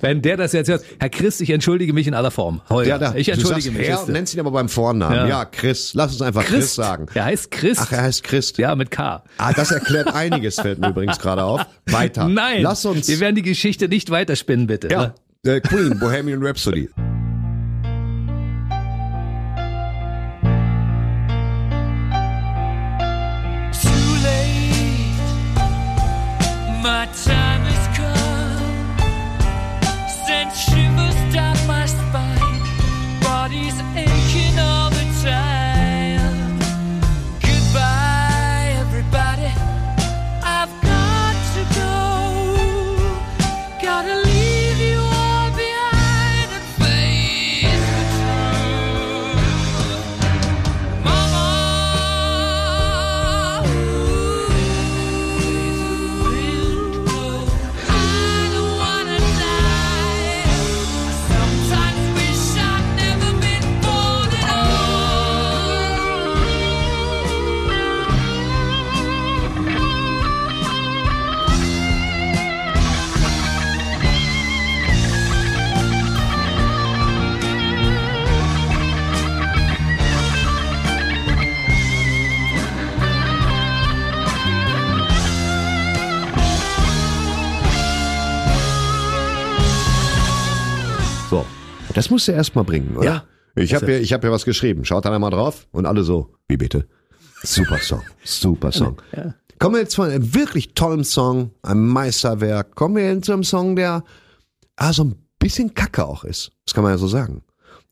Wenn der das jetzt hört, Herr Christ, ich entschuldige mich in aller Form. Holger, ja, da, ich entschuldige mich. Herr, Christe. nennst ihn aber beim Vornamen. Ja. Ja, Chris. Lass uns einfach Chris, sagen. Er heißt Christ. Ach, er heißt Christ. ja, mit K. Ah, das erklärt einiges, fällt mir übrigens gerade auf. Weiter. Nein, Lass uns. wir werden die Geschichte nicht weiterspinnen, bitte. ja, äh, Queen, Bohemian Rhapsody. Das musst du erst mal bringen, oder? Ja. Ich habe ja, ich hab ja was geschrieben. Schaut da mal drauf und alle so. Wie bitte? Super Song. Super Song. Ja. Kommen wir jetzt von einem wirklich tollen Song, einem Meisterwerk, kommen wir zu einem Song, der ah, so ein bisschen kacke auch ist. Das kann man ja so sagen.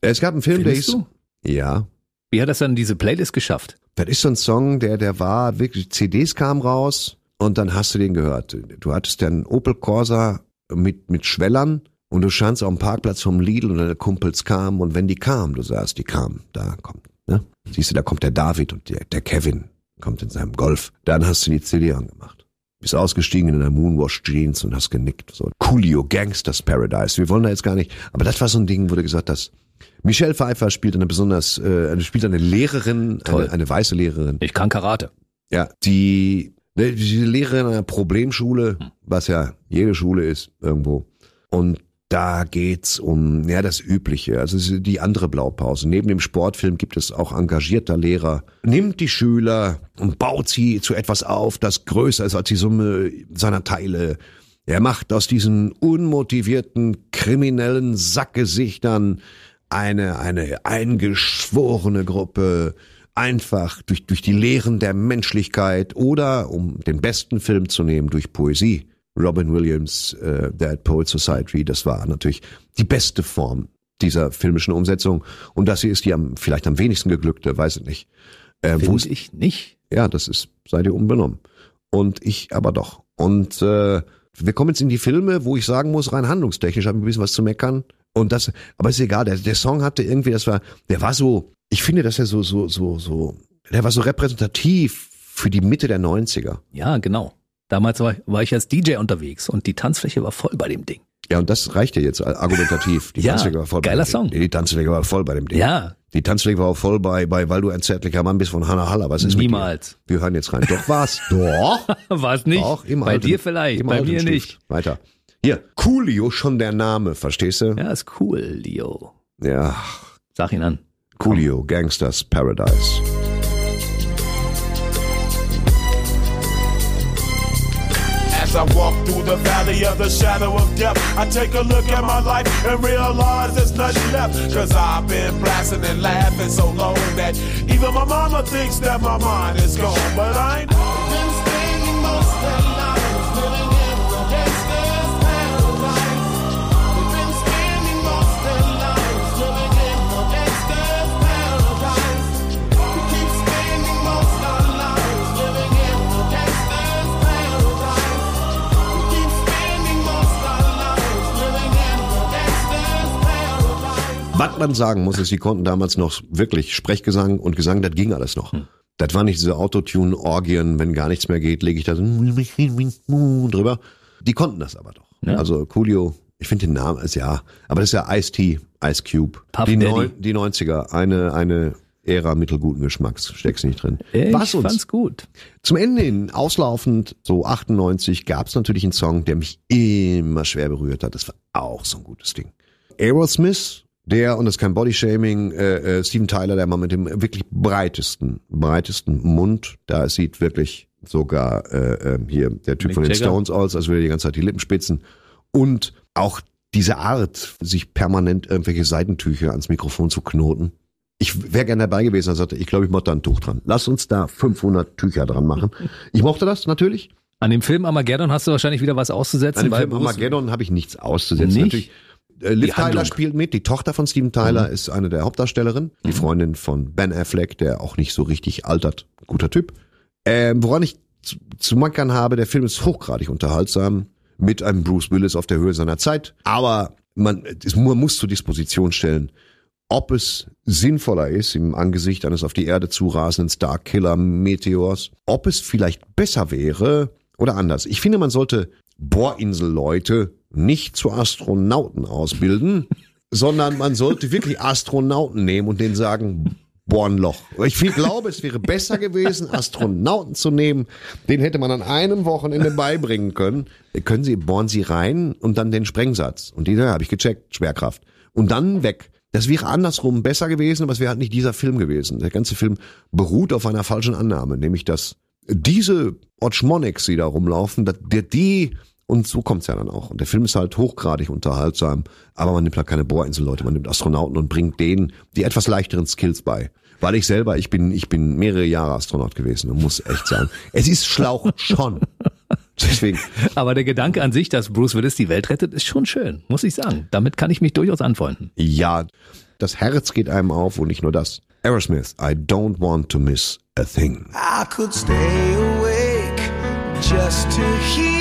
Es gab einen Film, Findest der hieß. Ja. Wie hat das dann diese Playlist geschafft? Das ist so ein Song, der, der war wirklich, CDs kamen raus und dann hast du den gehört. Du hattest ja einen Opel Corsa mit, mit Schwellern und du standst auf dem Parkplatz vom Lidl und deine Kumpels kamen und wenn die kamen, du sahst, die kamen, da kommt, ne? Siehst du, da kommt der David und der, der Kevin kommt in seinem Golf. Dann hast du die CD angemacht. Bist ausgestiegen in deiner Moonwash Jeans und hast genickt. So, Coolio, Gangsters Paradise. Wir wollen da jetzt gar nicht, aber das war so ein Ding, wo du gesagt hast, Michelle Pfeiffer spielt eine besonders, äh, spielt eine Lehrerin, eine, eine weiße Lehrerin. Ich kann Karate. Ja, die, ne, die Lehrerin einer Problemschule, was ja jede Schule ist irgendwo. Und da geht's um, ja, das Übliche. Also die andere Blaupause. Neben dem Sportfilm gibt es auch engagierter Lehrer. Nimmt die Schüler und baut sie zu etwas auf, das größer ist als die Summe seiner Teile. Er macht aus diesen unmotivierten, kriminellen Sackgesichtern eine, eine eingeschworene Gruppe, einfach durch, durch die Lehren der Menschlichkeit oder, um den besten Film zu nehmen, durch Poesie. Robin Williams, äh, Dead Poet Society, das war natürlich die beste Form dieser filmischen Umsetzung. Und das hier ist die am, vielleicht am wenigsten geglückte, weiß ich nicht. Äh, Finde ich nicht. ja, das ist, sei dir unbenommen. Und ich aber doch. Und äh, wir kommen jetzt in die Filme, wo ich sagen muss, rein handlungstechnisch habe ich ein bisschen was zu meckern. Und das, aber ist egal, der, der Song hatte irgendwie, das war, der war so, ich finde, dass er so, so, so, so, der war so repräsentativ für die Mitte der 90er. Ja, genau. Damals war, war ich als DJ unterwegs und die Tanzfläche war voll bei dem Ding. Ja, und das reicht ja jetzt argumentativ. Die Ja, Tanzfläche war voll bei geiler dem Song. Ding. Die Tanzfläche war voll bei dem Ding. Ja, Die Tanzfläche war auch voll bei, bei, weil du ein zärtlicher Mann bist von Hannah Haller. Was ist Niemals. mit dir? Wir hören jetzt rein. Doch was? Doch. war es nicht. Auch im bei alten, dir vielleicht, bei mir Stift. nicht. Weiter. Hier, Coolio, schon der Name, verstehst du? Ja, ist cool, Leo. Ja, Sag ihn an. Coolio, Gangsters Paradise. As I walk through the valley of the shadow of death, I take a look at my life and realize there's nothing left. Cause I've been blasting and laughing so long that even my mama thinks that my mind is gone. But I ain't been spending most of Was man sagen muss, ist, sie konnten damals noch wirklich Sprechgesang und Gesang, das ging alles noch. Das war nicht diese Autotune-Orgien, wenn gar nichts mehr geht, lege ich da so drüber. Die konnten das aber doch. Ja. Also Coolio, ich finde den Namen, ist ja, aber das ist ja Ice-T, Ice Cube. Puff die, Daddy. Die 90er, eine, eine Ära mittelguten Geschmacks, steckst nicht drin. Ich Was uns fand's gut. zum Ende hin, auslaufend, so 98, gab es natürlich einen Song, der mich immer schwer berührt hat. Das war auch so ein gutes Ding. Aerosmith, der, und das ist kein Bodyshaming, äh, äh, Steven Tyler, der Mann mit dem wirklich breitesten, breitesten Mund, da sieht wirklich sogar äh, äh, hier der Typ Mick von den Jagger. Stones aus, als würde er die ganze Zeit die Lippen spitzen. Und auch diese Art, sich permanent irgendwelche Seitentücher ans Mikrofon zu knoten. Ich wäre gerne dabei gewesen und sagte, ich glaube, ich mache da ein Tuch dran. Lass uns da 500 Tücher dran machen. Ich mochte das natürlich. An dem Film Armageddon hast du wahrscheinlich wieder was auszusetzen. An dem Film Armageddon habe ich nichts auszusetzen. Nicht? Natürlich. Äh, Liv Handlung. Tyler spielt mit. Die Tochter von Steven Tyler Mhm. ist eine der Hauptdarstellerinnen. Die Freundin von Ben Affleck, der auch nicht so richtig altert. Guter Typ. Ähm, woran ich zu, zu meckern habe, der Film ist hochgradig unterhaltsam. Mit einem Bruce Willis auf der Höhe seiner Zeit. Aber man, es, man muss zur Disposition stellen, ob es sinnvoller ist im Angesicht eines auf die Erde zurasenden Starkiller-Meteors, ob es vielleicht besser wäre oder anders. Ich finde, man sollte Bohrinselleute nicht zu Astronauten ausbilden, sondern man sollte wirklich Astronauten nehmen und denen sagen, bohr ein Loch. Ich viel glaube, es wäre besser gewesen, Astronauten zu nehmen. Den hätte man an einem Wochenende beibringen können. Können Sie, bohren Sie rein und dann den Sprengsatz. Und die, ja, habe ich gecheckt, Schwerkraft. Und dann weg. Das wäre andersrum besser gewesen, aber es wäre halt nicht dieser Film gewesen. Der ganze Film beruht auf einer falschen Annahme, nämlich dass diese Otschmonics, die da rumlaufen, dass die und so kommt's ja dann auch. Und der Film ist halt hochgradig unterhaltsam, aber man nimmt halt keine Bohrinselleute, man nimmt Astronauten und bringt denen die etwas leichteren Skills bei. Weil ich selber, ich bin, ich bin mehrere Jahre Astronaut gewesen und muss echt sagen, es ist Schlauch schon. Deswegen, Aber der Gedanke an sich, dass Bruce Willis die Welt rettet, ist schon schön, muss ich sagen. Damit kann ich mich durchaus anfreunden. ja, das Herz geht einem auf und nicht nur das. Aerosmith, I don't want to miss a thing. I could stay awake just to hear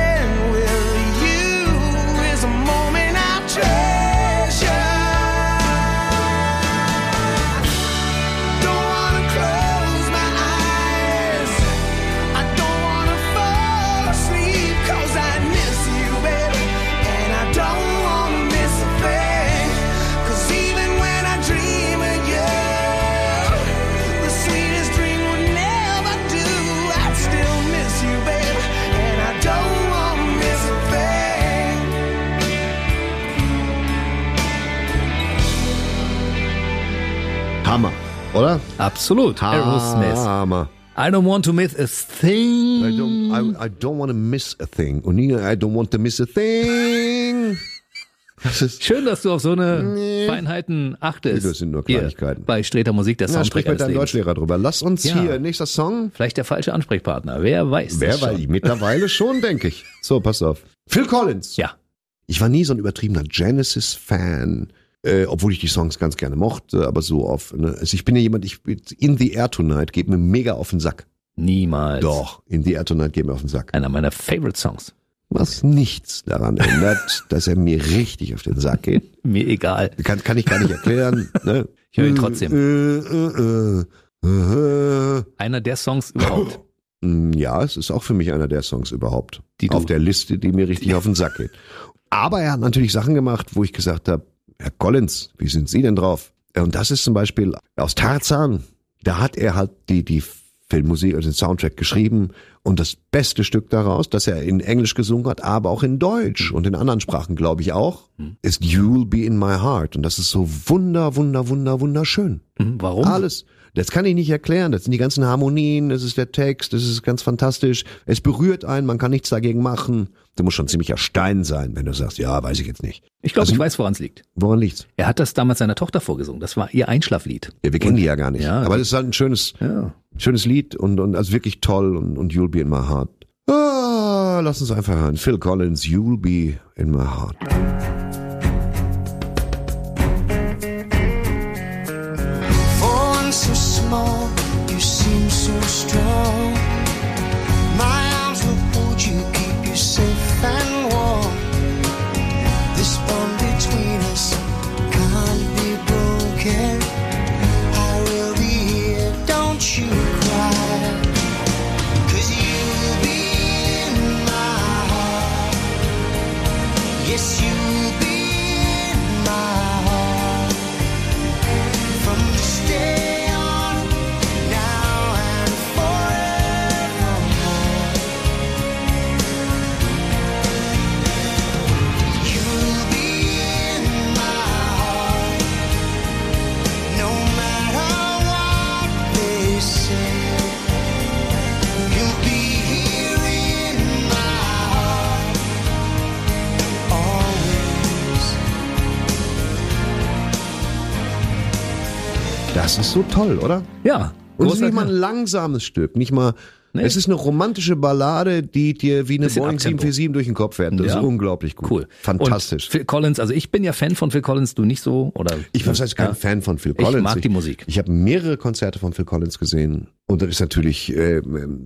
oder? Absolut. Aerosmith. Hammer. I don't want to miss a thing. I don't, I, I don't want to miss a thing. Und nie, I don't want to miss a thing. Das Schön, dass du auf so eine Feinheiten achtest. Das sind nur Hier Kleinigkeiten. bei Streter Musik, der Soundtrack sprich mit deinem. Deutschlehrer drüber. Lass uns Ja. hier, nächster Song. Vielleicht der falsche Ansprechpartner. Wer weiß. Wer das schon. weiß, mittlerweile schon, denke ich. So, pass auf. Phil Collins. Ja. Ich war nie so ein übertriebener Genesis-Fan, äh, obwohl ich die Songs ganz gerne mochte, aber so auf, ne? also ich bin ja jemand, ich In the Air Tonight geht mir mega auf den Sack. Niemals. Doch, In the Air Tonight geht mir auf den Sack. Einer meiner Favorite Songs. Was nichts daran ändert, dass er mir richtig auf den Sack geht. Mir egal. Kann, kann ich gar nicht erklären. Ne? Ich höre ihn trotzdem. Äh, äh, äh, äh. Einer der Songs überhaupt. Mm, Ja, es ist auch für mich einer der Songs überhaupt. Die auf der Liste, die mir richtig auf den Sack geht. Aber er hat natürlich Sachen gemacht, wo ich gesagt habe, Herr Collins, wie sind Sie denn drauf? Und das ist zum Beispiel aus Tarzan. Da hat er halt die, die Filmmusik, also den Soundtrack geschrieben und das beste Stück daraus, dass er in Englisch gesungen hat, aber auch in Deutsch und in anderen Sprachen, glaube ich auch, ist You'll Be in My Heart. Und das ist so wunder, wunder, wunder, wunderschön. Hm, Warum? Alles. Das kann ich nicht erklären. Das sind die ganzen Harmonien, das ist der Text, das ist ganz fantastisch. Es berührt einen, man kann nichts dagegen machen. Du musst schon ziemlicher Stein sein, wenn du sagst, ja, weiß ich jetzt nicht. Ich glaube, Also- ich weiß, woran es liegt. Woran liegt's? Er hat das damals seiner Tochter vorgesungen. Das war ihr Einschlaflied. Ja, wir kennen die ja gar nicht. Ja, Aber das ist halt ein schönes, Ja. schönes Lied und, und also wirklich toll und, und You'll Be in My Heart. Ah, lass uns einfach hören. Phil Collins, You'll Be in My Heart. For one so small, you seem so strong. Das ist so toll, oder? Ja. Und es ist nicht mal ein langsames Stück, nicht mal. Nee. Es ist eine romantische Ballade, die dir wie eine Boeing Abtempo. 747 durch den Kopf fährt. Das Ja. ist unglaublich gut. Cool. Fantastisch. Und Phil Collins, also ich bin ja Fan von Phil Collins, du nicht so, oder? Ich war heißt kein Ja. Fan von Phil Ich Collins. mag die Musik. Ich habe mehrere Konzerte von Phil Collins gesehen und das ist natürlich äh,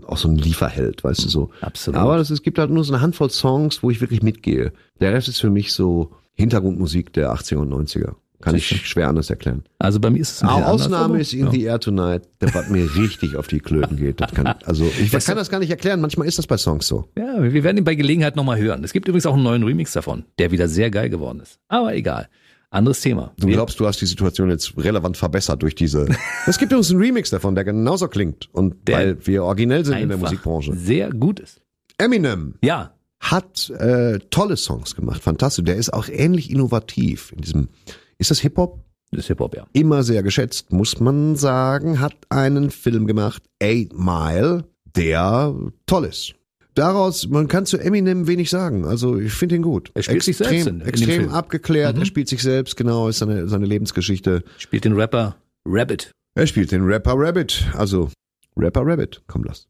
auch so ein Lieferheld, weißt du so. Absolut. Aber das, es gibt halt nur so eine Handvoll Songs, wo ich wirklich mitgehe. Der Rest ist für mich so Hintergrundmusik der 80er und 90er. Kann ich schwer anders erklären. Also bei mir ist es ein bisschen Ausnahme anders, ist In aber- the Air Tonight, der was mir richtig auf die Klöten geht. Das kann, also ich kann das gar nicht erklären. Manchmal ist das bei Songs so. Ja, wir werden ihn bei Gelegenheit nochmal hören. Es gibt übrigens auch einen neuen Remix davon, der wieder sehr geil geworden ist. Aber egal. Anderes Thema. Du glaubst, du hast die Situation jetzt relevant verbessert durch diese. Es gibt übrigens einen Remix davon, der genauso klingt. Und Der weil wir originell sind in der Musikbranche. sehr gut ist. Eminem Ja, hat äh, tolle Songs gemacht, fantastisch. Der ist auch ähnlich innovativ in diesem. Ist das Hip Hop? das ist Hip-Hop, ja. Immer sehr geschätzt, muss man sagen. Hat einen Film gemacht, Eight Mile, der toll ist. Daraus, man kann zu Eminem wenig sagen. Also ich finde ihn gut. Er spielt sich selbst in- in dem extrem. Mhm. abgeklärt. Er spielt sich selbst, genau, ist seine, seine Lebensgeschichte. Spielt den Rapper Rabbit. Er spielt den Rapper Rabbit. Also Rapper Rabbit, komm lass.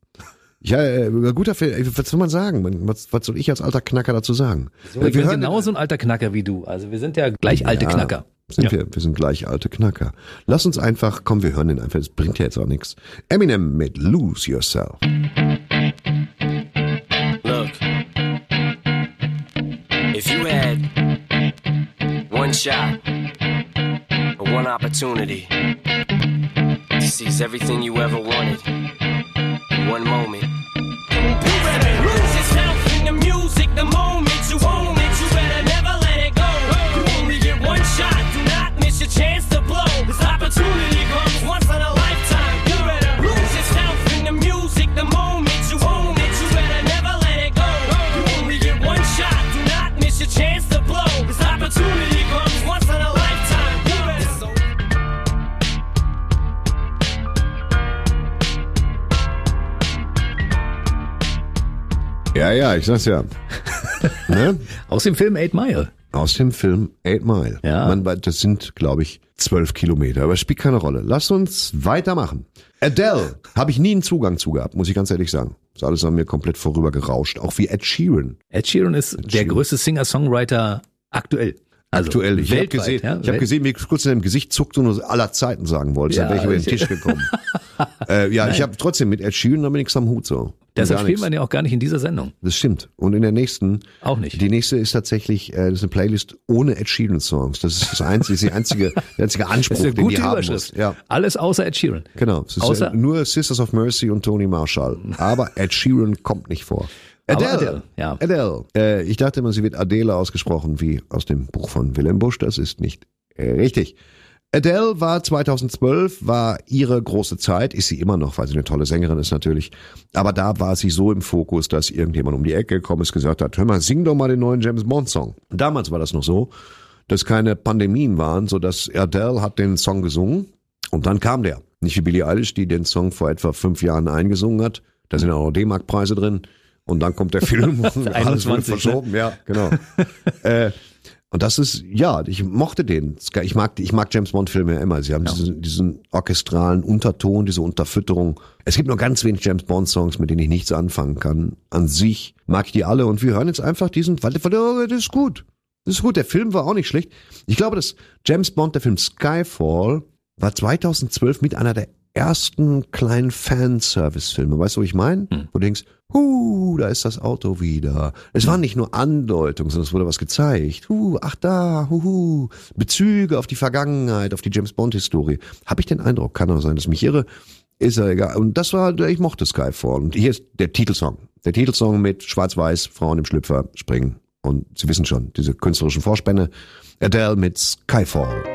Ja, äh, guter Film. Was soll man sagen? Was, was soll ich als alter Knacker dazu sagen? So, ich bin genauso ein alter Knacker wie du. Also wir sind ja gleich alte Ja, Knacker. Sind Ja. wir, wir sind gleich alte Knacker. Lass uns einfach, komm, wir hören den einfach, das bringt ja jetzt auch nichts. Eminem mit Lose Yourself. Look, if you had one shot or one opportunity to seize everything you ever wanted in one moment, Ja, ja, ich sag's ja. ne? Aus dem Film Eight Mile. Aus dem Film Eight Mile. Ja. Man, das sind, glaube ich, zwölf Kilometer, aber es spielt keine Rolle. Lass uns weitermachen. Adele habe ich nie einen Zugang zu gehabt, muss ich ganz ehrlich sagen. Ist alles an mir komplett vorübergerauscht. Auch wie Ed Sheeran. Ed Sheeran ist der Sheeran. größte Singer-Songwriter aktuell. Also Aktuell. Ich habe gesehen, ja, ich hab gesehen, wie kurz in deinem Gesicht zuckt und nur aller Zeiten sagen wolltest. Ja, dann wäre ich über den Tisch gekommen. äh, ja, ich habe trotzdem mit Ed Sheeran da bin nichts am Hut so. Deshalb wir den ja auch gar nicht in dieser Sendung. Das stimmt. Und in der nächsten, Auch nicht. die nächste ist tatsächlich, äh, das ist eine Playlist ohne Ed Sheeran Songs. Das ist das einzige, das ist die einzige, der einzige Anspruch, Das ist eine den gute die haben Überschrift. muss. Ja. Alles außer Ed Sheeran. Genau. Ist Außer- äh, nur Sisters of Mercy und Tony Marshall. Aber Ed Sheeran kommt nicht vor. Adele. Adele, ja. Adele. Äh, ich dachte immer, sie wird Adele ausgesprochen, wie aus dem Buch von Willem Busch. Das ist nicht äh, richtig. Adele war 2012, war ihre große Zeit, ist sie immer noch, weil sie eine tolle Sängerin ist natürlich. Aber da war sie so im Fokus, dass irgendjemand um die Ecke gekommen ist, gesagt hat, hör mal, sing doch mal den neuen James Bond Song. Damals war das noch so, dass keine Pandemien waren, so dass Adele hat den Song gesungen und dann kam der. Nicht wie Billie Eilish, die den Song vor etwa fünf Jahren eingesungen hat. Da sind auch noch D-Mark-Preise drin. Und dann kommt der Film und alles wird 21, ne? verschoben. Ja, genau. äh, und das ist, ja, ich mochte den. Ich mag, ich mag James Bond Filme ja immer. Sie haben diesen, diesen orchestralen Unterton, diese Unterfütterung. Es gibt nur ganz wenig James Bond Songs, mit denen ich nichts anfangen kann. An sich mag ich die alle und wir hören jetzt einfach diesen, weil, weil das ist gut. Das ist gut. Der Film war auch nicht schlecht. Ich glaube, dass James Bond, der Film Skyfall, war 2012 mit einer der ersten kleinen Fanservice-Filme. Weißt du, was ich meine? Wo du denkst, huh, da ist das Auto wieder. Es waren nicht nur Andeutungen, sondern es wurde was gezeigt. Huh, ach da, huhu. Bezüge auf die Vergangenheit, auf die James Bond-Historie. Habe ich den Eindruck, kann auch sein, dass mich irre. Ist ja egal. Und das war, ich mochte Skyfall. Und hier ist der Titelsong. Der Titelsong mit Schwarz-Weiß, Frauen im Schlüpfer springen. Und Sie wissen schon, diese künstlerischen Vorspänne. Adele mit Skyfall.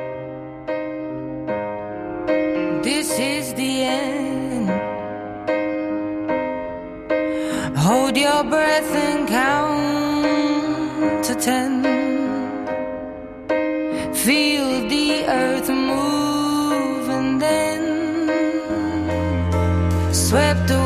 Hold your breath and count to ten. Feel the earth move and then swept away.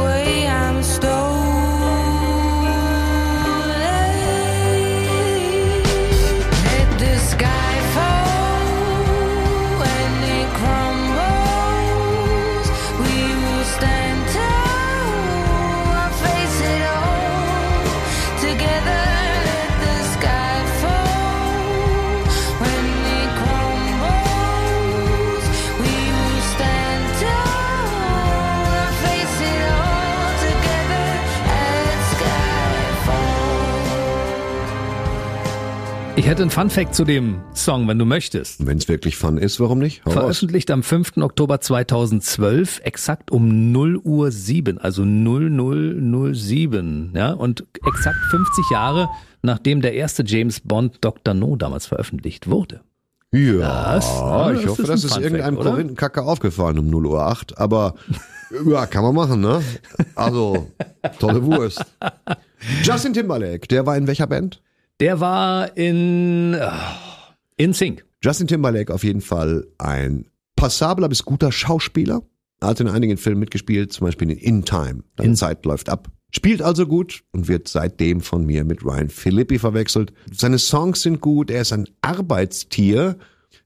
Ich hätte einen Funfact zu dem Song, wenn du möchtest. Wenn es wirklich Fun ist, warum nicht? Hau. Veröffentlicht am 5. Oktober 2012, exakt um 0 Uhr 7, also 0007, ja, und exakt 50 Jahre, nachdem der erste James Bond Dr. No damals veröffentlicht wurde. Ja, Das- ja, ich das hoffe, das ein ist irgendeinem oder? Korinthenkacke aufgefallen um 0 Uhr 8, aber ja, kann man machen, ne? Also, tolle Wurst. Justin Timberlake, der war in welcher Band? Der war in, äh, in Sync. Justin Timberlake auf jeden Fall ein passabler bis guter Schauspieler. Er hat in einigen Filmen mitgespielt, zum Beispiel in In Time. Deine In- Zeit läuft ab. Spielt also gut und wird seitdem von mir mit Ryan Philippi verwechselt. Seine Songs sind gut, er ist ein Arbeitstier.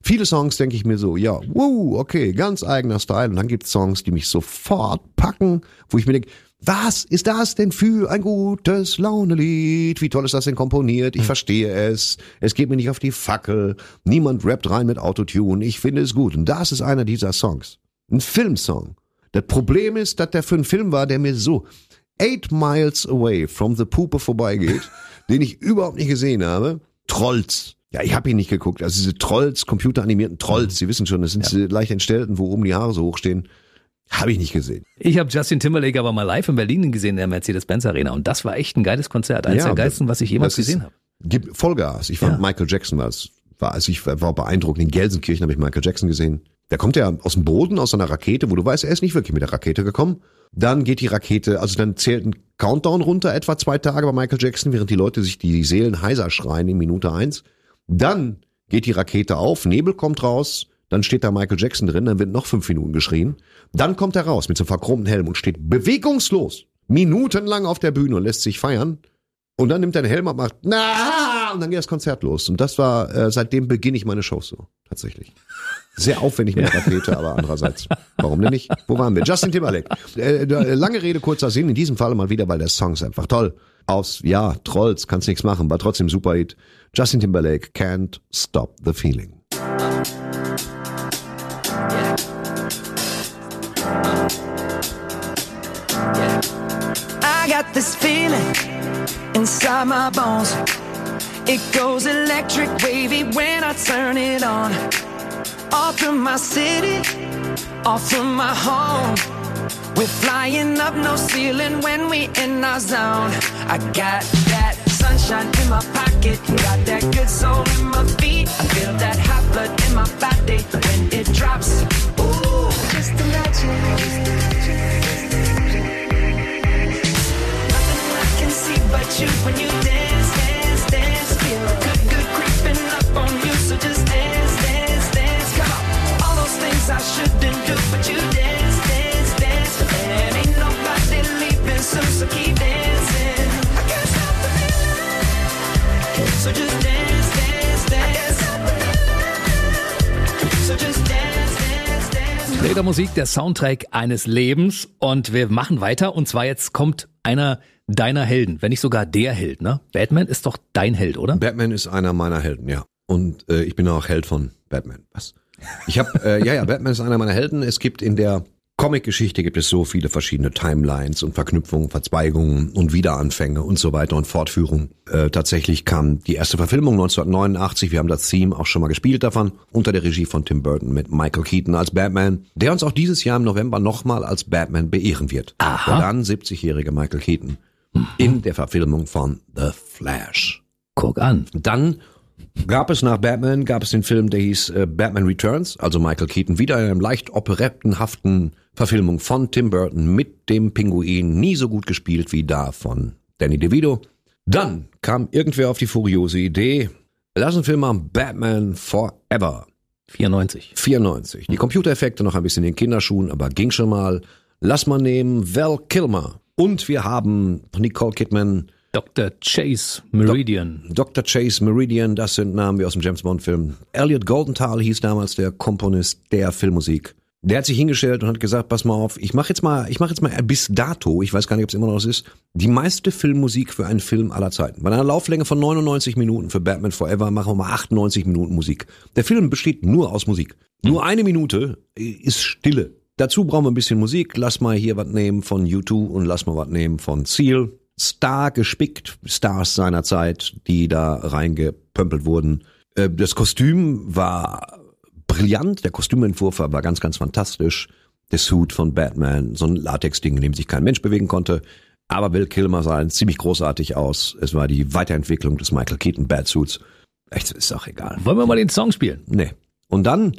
Viele Songs denke ich mir so, ja, wow, okay, ganz eigener Style. Und dann gibt es Songs, die mich sofort packen, wo ich mir denke, was ist das denn für ein gutes Launelied? Wie toll ist das denn komponiert? Ich verstehe es. Es geht mir nicht auf die Fackel. Niemand rappt rein mit Autotune. Ich finde es gut. Und das ist einer dieser Songs. Ein Filmsong. Das Problem ist, dass der für einen Film war, der mir so eight miles away from the Puppe vorbeigeht, den ich überhaupt nicht gesehen habe. Trolls. Ja, ich habe ihn nicht geguckt. Also diese Trolls, computeranimierten Trolls, Sie wissen schon, das sind diese leicht entstellten, wo oben die Haare so hochstehen. Habe ich nicht gesehen. Ich habe Justin Timberlake aber mal live in Berlin gesehen in der Mercedes-Benz Arena und das war echt ein geiles Konzert. Eines Ja, der geilsten, was ich jemals gesehen habe. Vollgas. Ich fand Ja. Michael Jackson war es. War, also ich war beeindruckt. In Gelsenkirchen habe ich Michael Jackson gesehen. Der kommt ja aus dem Boden, aus einer Rakete, wo du weißt, er ist nicht wirklich mit der Rakete gekommen. Dann geht die Rakete, also dann zählt ein Countdown runter, etwa zwei Tage bei Michael Jackson, während die Leute sich die Seelen heiser schreien in Minute eins. Dann geht die Rakete auf, Nebel kommt raus, dann steht da Michael Jackson drin, dann wird noch fünf Minuten geschrien. Dann kommt er raus mit so einem verchromten Helm und steht bewegungslos, minutenlang auf der Bühne und lässt sich feiern. Und dann nimmt er den Helm ab, macht na und dann geht das Konzert los. Und das war, äh, seitdem beginne ich meine Shows so, tatsächlich. Sehr aufwendig mit der Rakete, aber andererseits, warum denn nicht? Wo waren wir? Justin Timberlake. Äh, äh, lange Rede, kurzer Sinn, in diesem Fall mal wieder, weil der Song ist einfach toll. Aus, ja, Trolls, kannst nichts machen, war trotzdem super Hit. Justin Timberlake, Can't Stop the Feeling. Got this feeling inside my bones. It goes electric wavy when I turn it on. Off from my city, off from my home. We're flying up no ceiling when we in our zone. I got that sunshine in my pocket, got that good soul in my feet. I feel that hot blood in my body when it drops. Musik, der Soundtrack eines Lebens. Und wir machen weiter. Und zwar jetzt kommt einer deiner Helden, wenn nicht sogar der Held, ne? Batman ist doch dein Held, oder? Batman ist einer meiner Helden, ja. Und äh, ich bin auch Held von Batman. Was? Ich habe, äh, ja, ja, Batman ist einer meiner Helden. Es gibt in der Comic-Geschichte gibt es so viele verschiedene Timelines und Verknüpfungen, Verzweigungen und Wiederanfänge und so weiter und Fortführungen. Äh, tatsächlich kam die erste Verfilmung 1989, wir haben das Theme auch schon mal gespielt davon, unter der Regie von Tim Burton mit Michael Keaton als Batman, der uns auch dieses Jahr im November nochmal als Batman beehren wird. Aha. Der dann 70-jährige Michael Keaton in der Verfilmung von The Flash. Guck an. Dann gab es nach Batman, gab es den Film, der hieß äh, Batman Returns, also Michael Keaton, wieder in einem leicht operettenhaften Verfilmung von Tim Burton mit dem Pinguin, nie so gut gespielt wie da von Danny DeVito. Dann kam irgendwer auf die furiose Idee, lass einen Film machen, Batman Forever. 94. 94. Die Computereffekte noch ein bisschen in den Kinderschuhen, aber ging schon mal. Lass mal nehmen Val Kilmer. Und wir haben Nicole Kidman, Dr. Chase Meridian. Dr. Chase Meridian, das sind Namen wie aus dem James Bond Film. Elliot Goldenthal hieß damals der Komponist der Filmmusik. Der hat sich hingestellt und hat gesagt, pass mal auf, ich mache jetzt mal, ich mache jetzt mal bis dato, ich weiß gar nicht, ob es immer noch so ist, die meiste Filmmusik für einen Film aller Zeiten. Bei einer Lauflänge von 99 Minuten für Batman Forever machen wir mal 98 Minuten Musik. Der Film besteht nur aus Musik. Nur eine Minute ist Stille. Dazu brauchen wir ein bisschen Musik. Lass mal hier was nehmen von U2 und lass mal was nehmen von Seal. Star gespickt, Stars seiner Zeit, die da reingepömpelt wurden. Äh, Das Kostüm war brillant, der Kostümentwurf war ganz, ganz fantastisch. Der Suit von Batman, so ein Latex-Ding, in dem sich kein Mensch bewegen konnte. Aber Bill Kilmer sah ziemlich großartig aus. Es war die Weiterentwicklung des Michael Keaton Batsuits. Echt, ist auch egal. Wollen wir mal den Song spielen? Nee. Und dann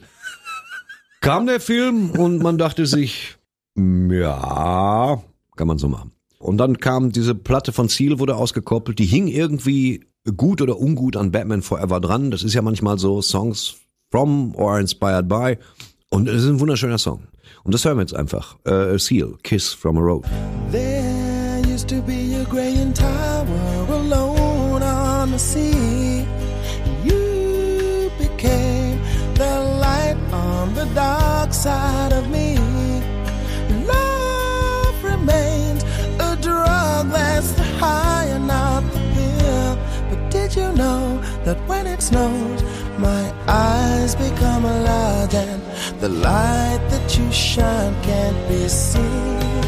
kam der Film und man dachte sich, ja, kann man so machen. Und dann kam diese Platte von Seal, wurde ausgekoppelt, die hing irgendwie gut oder ungut an Batman Forever dran. Das ist ja manchmal so Songs from or inspired by. Und es ist ein wunderschöner Song. Und das hören wir jetzt einfach. Äh, Seal, Kiss from a Road. There used to be a graying tower alone on the sea. Dark side of me. Love remains a drug that's the high and not the pill. But did you know that when it snows, my eyes become large and the light that you shine can't be seen?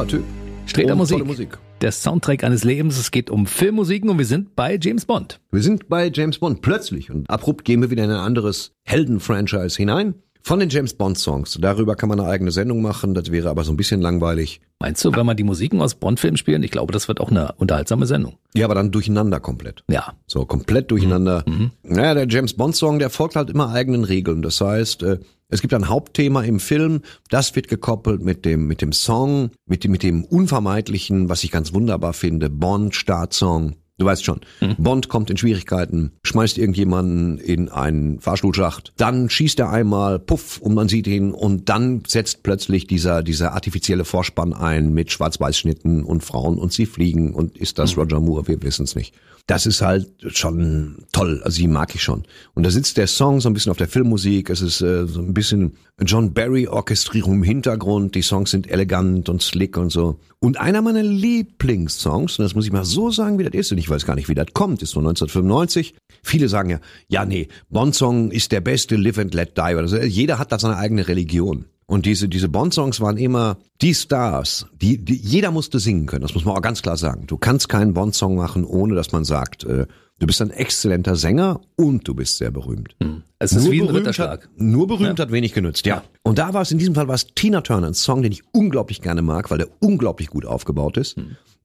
Toller Typ. Sträter Und Musik. tolle Musik. Der Soundtrack eines Lebens. Es geht um Filmmusiken und wir sind bei James Bond. Wir sind bei James Bond plötzlich und abrupt gehen wir wieder in ein anderes Helden-Franchise hinein. Von den James Bond-Songs. Darüber kann man eine eigene Sendung machen, das wäre aber so ein bisschen langweilig. Meinst du, wenn man die Musiken aus Bond-Filmen spielen? Ich glaube, das wird auch eine unterhaltsame Sendung. Ja, aber dann durcheinander komplett. Ja. So, komplett durcheinander. Naja, der James Bond-Song, der folgt halt immer eigenen Regeln. Das heißt, äh, es gibt ein Hauptthema im Film, das wird gekoppelt mit dem, mit dem Song, mit dem, mit dem Unvermeidlichen, was ich ganz wunderbar finde, Bond-Startsong. Du weißt schon, Bond kommt in Schwierigkeiten, schmeißt irgendjemanden in einen Fahrstuhlschacht, dann schießt er einmal, puff, und man sieht ihn, und dann setzt plötzlich dieser, dieser artifizielle Vorspann ein mit Schwarz-Weiß-Schnitten und Frauen und sie fliegen und ist das Roger Moore, wir wissen es nicht. Das ist halt schon toll, also die mag ich schon. Und da sitzt der Song so ein bisschen auf der Filmmusik, es ist äh, so ein bisschen John Barry Orchestrierung im Hintergrund, die Songs sind elegant und slick und so. Und einer meiner Lieblingssongs, und das muss ich mal so sagen, wie das ist, und ich weiß gar nicht, wie das kommt, ist von 1995. Viele sagen ja, ja nee, Bond-Song ist der beste Live and Let Die. Also jeder hat da seine eigene Religion. Und diese, diese Bond-Songs waren immer die Stars, die, die, jeder musste singen können, das muss man auch ganz klar sagen. Du kannst keinen Bond-Song machen, ohne dass man sagt, äh, du bist ein exzellenter Sänger und du bist sehr berühmt. Es ist wie ein Ritterschlag. Hat, nur berühmt hat wenig genützt, ja. Und da war es in diesem Fall war es Tina Turner, ein Song, den ich unglaublich gerne mag, weil der unglaublich gut aufgebaut ist.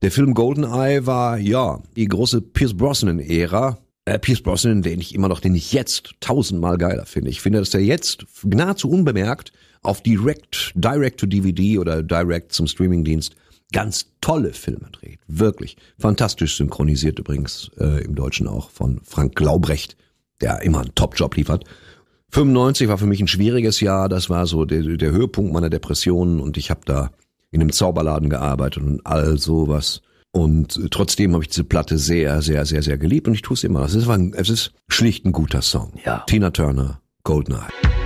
Der Film Goldeneye war, ja, die große Pierce Brosnan-Ära. Äh, Pierce Brosnan, den ich immer noch, den ich jetzt tausendmal geiler finde. Ich finde, dass der jetzt nahezu unbemerkt auf Direct, Direct to DVD oder Direct zum Streamingdienst ganz tolle Filme dreht. Wirklich. Fantastisch synchronisiert übrigens äh, im Deutschen auch von Frank Glaubrecht, der immer einen Top-Job liefert. 95 war für mich ein schwieriges Jahr. Das war so der, der Höhepunkt meiner Depressionen und ich habe da in einem Zauberladen gearbeitet und all sowas. Und äh, trotzdem habe ich diese Platte sehr, sehr, sehr, sehr geliebt und ich tue es immer. Es ist, ein, es ist schlicht ein guter Song. Ja. Tina Turner, Goldeneye.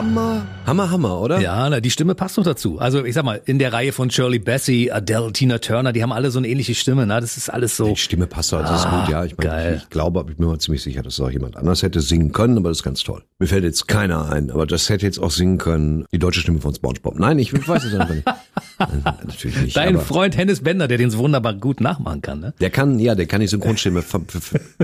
Hammer, Hammer, Hammer, oder? Ja, na, die Stimme passt doch dazu. Also ich sag mal, in der Reihe von Shirley Bassey, Adele, Tina Turner, die haben alle so eine ähnliche Stimme. Ne? Das ist alles so. Die Stimme passt also ist Ah, gut, ja. Ich, meine, ich, ich glaube, ich bin mir ziemlich sicher, dass es auch jemand anders hätte singen können, aber das ist ganz toll. Mir fällt jetzt keiner ein, aber das hätte jetzt auch singen können, die deutsche Stimme von SpongeBob. Nein, ich weiß es einfach nicht. Natürlich nicht. Dein Freund Hennes Bender, der den so wunderbar gut nachmachen kann. Ne? der kann, ja, der kann die Synchronstimme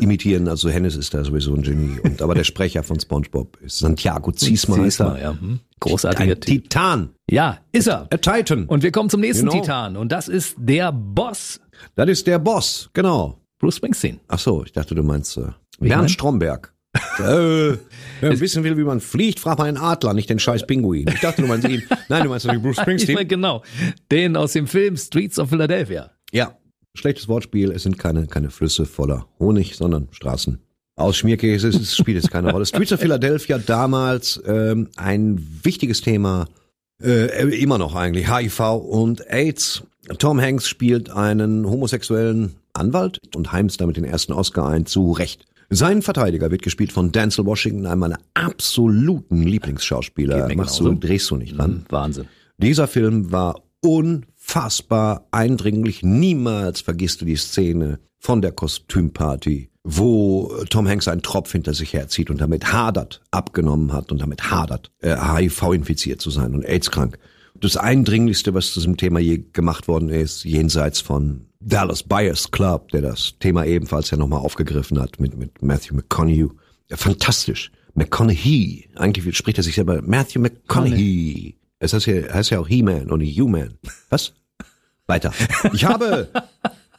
imitieren. Also Hennes ist da sowieso ein Genie. Und aber der Sprecher von SpongeBob ist Santiago Ziesma. Ziesma, ja. Hm. Großartiger Ein Typ. Titan. Ja, ist er. A Titan. Und wir kommen zum nächsten Genau. Titan. Und das ist der Boss, das ist der Boss, genau. Bruce Springsteen. Ach so, ich dachte, du meinst äh, Bernd mein? Stromberg. äh, wer wissen will, wie man fliegt, fragt mal einen Adler, nicht den scheiß Pinguin. Ich dachte, du meinst ihn. Nein, du meinst den Bruce Ich meine, Springsteen. genau. Den aus dem Film Streets of Philadelphia. Ja, schlechtes Wortspiel. Es sind keine, keine Flüsse voller Honig, sondern Straßen. Aus Schmierkäse, es spielt jetzt keine Rolle. Streets of Philadelphia damals ähm, ein wichtiges Thema, äh, immer noch eigentlich, HIV und AIDS. Tom Hanks spielt einen homosexuellen Anwalt und heimst damit den ersten Oscar ein, zu Recht. Sein Verteidiger wird gespielt von Denzel Washington, einem meiner absoluten Lieblingsschauspieler. Machst du, drehst du nicht dran. Hm, Wahnsinn. Dieser Film war unfassbar eindringlich. Niemals vergisst du die Szene von der Kostümparty, wo Tom Hanks einen Tropf hinter sich herzieht und damit hadert, abgenommen hat und damit hadert, äh, HIV-infiziert zu sein und AIDS-krank. Das Eindringlichste, was zu diesem Thema je gemacht worden ist, jenseits von Dallas Buyers Club, der das Thema ebenfalls ja nochmal aufgegriffen hat mit, mit Matthew McConaughey. Ja, fantastisch. McConaughey. Eigentlich spricht er sich selber Matthew McConaughey. Es heißt ja, heißt ja auch He-Man und nicht Human. Was? Weiter. Ich habe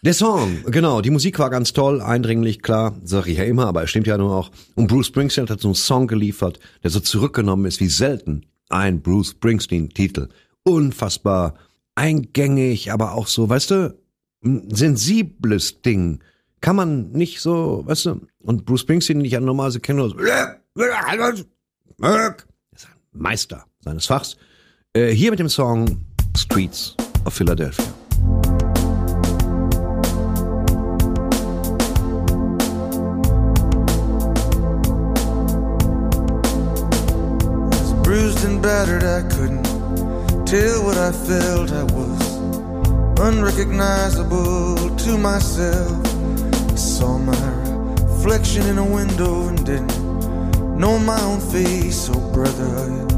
der Song, genau, die Musik war ganz toll, eindringlich, klar, sag ich ja immer, aber es stimmt ja nur auch. Und Bruce Springsteen hat so einen Song geliefert, der so zurückgenommen ist wie selten ein Bruce Springsteen-Titel. Unfassbar eingängig, aber auch so, weißt du, ein sensibles Ding. Kann man nicht so, weißt du, und Bruce Springsteen nicht an normalerweise kennen, so, ist ein Meister seines Fachs. Äh, hier mit dem Song Streets of Philadelphia. bruised and battered, I couldn't tell what I felt. I was unrecognizable to myself. I saw my reflection in a window and didn't know my own face. Oh, brother,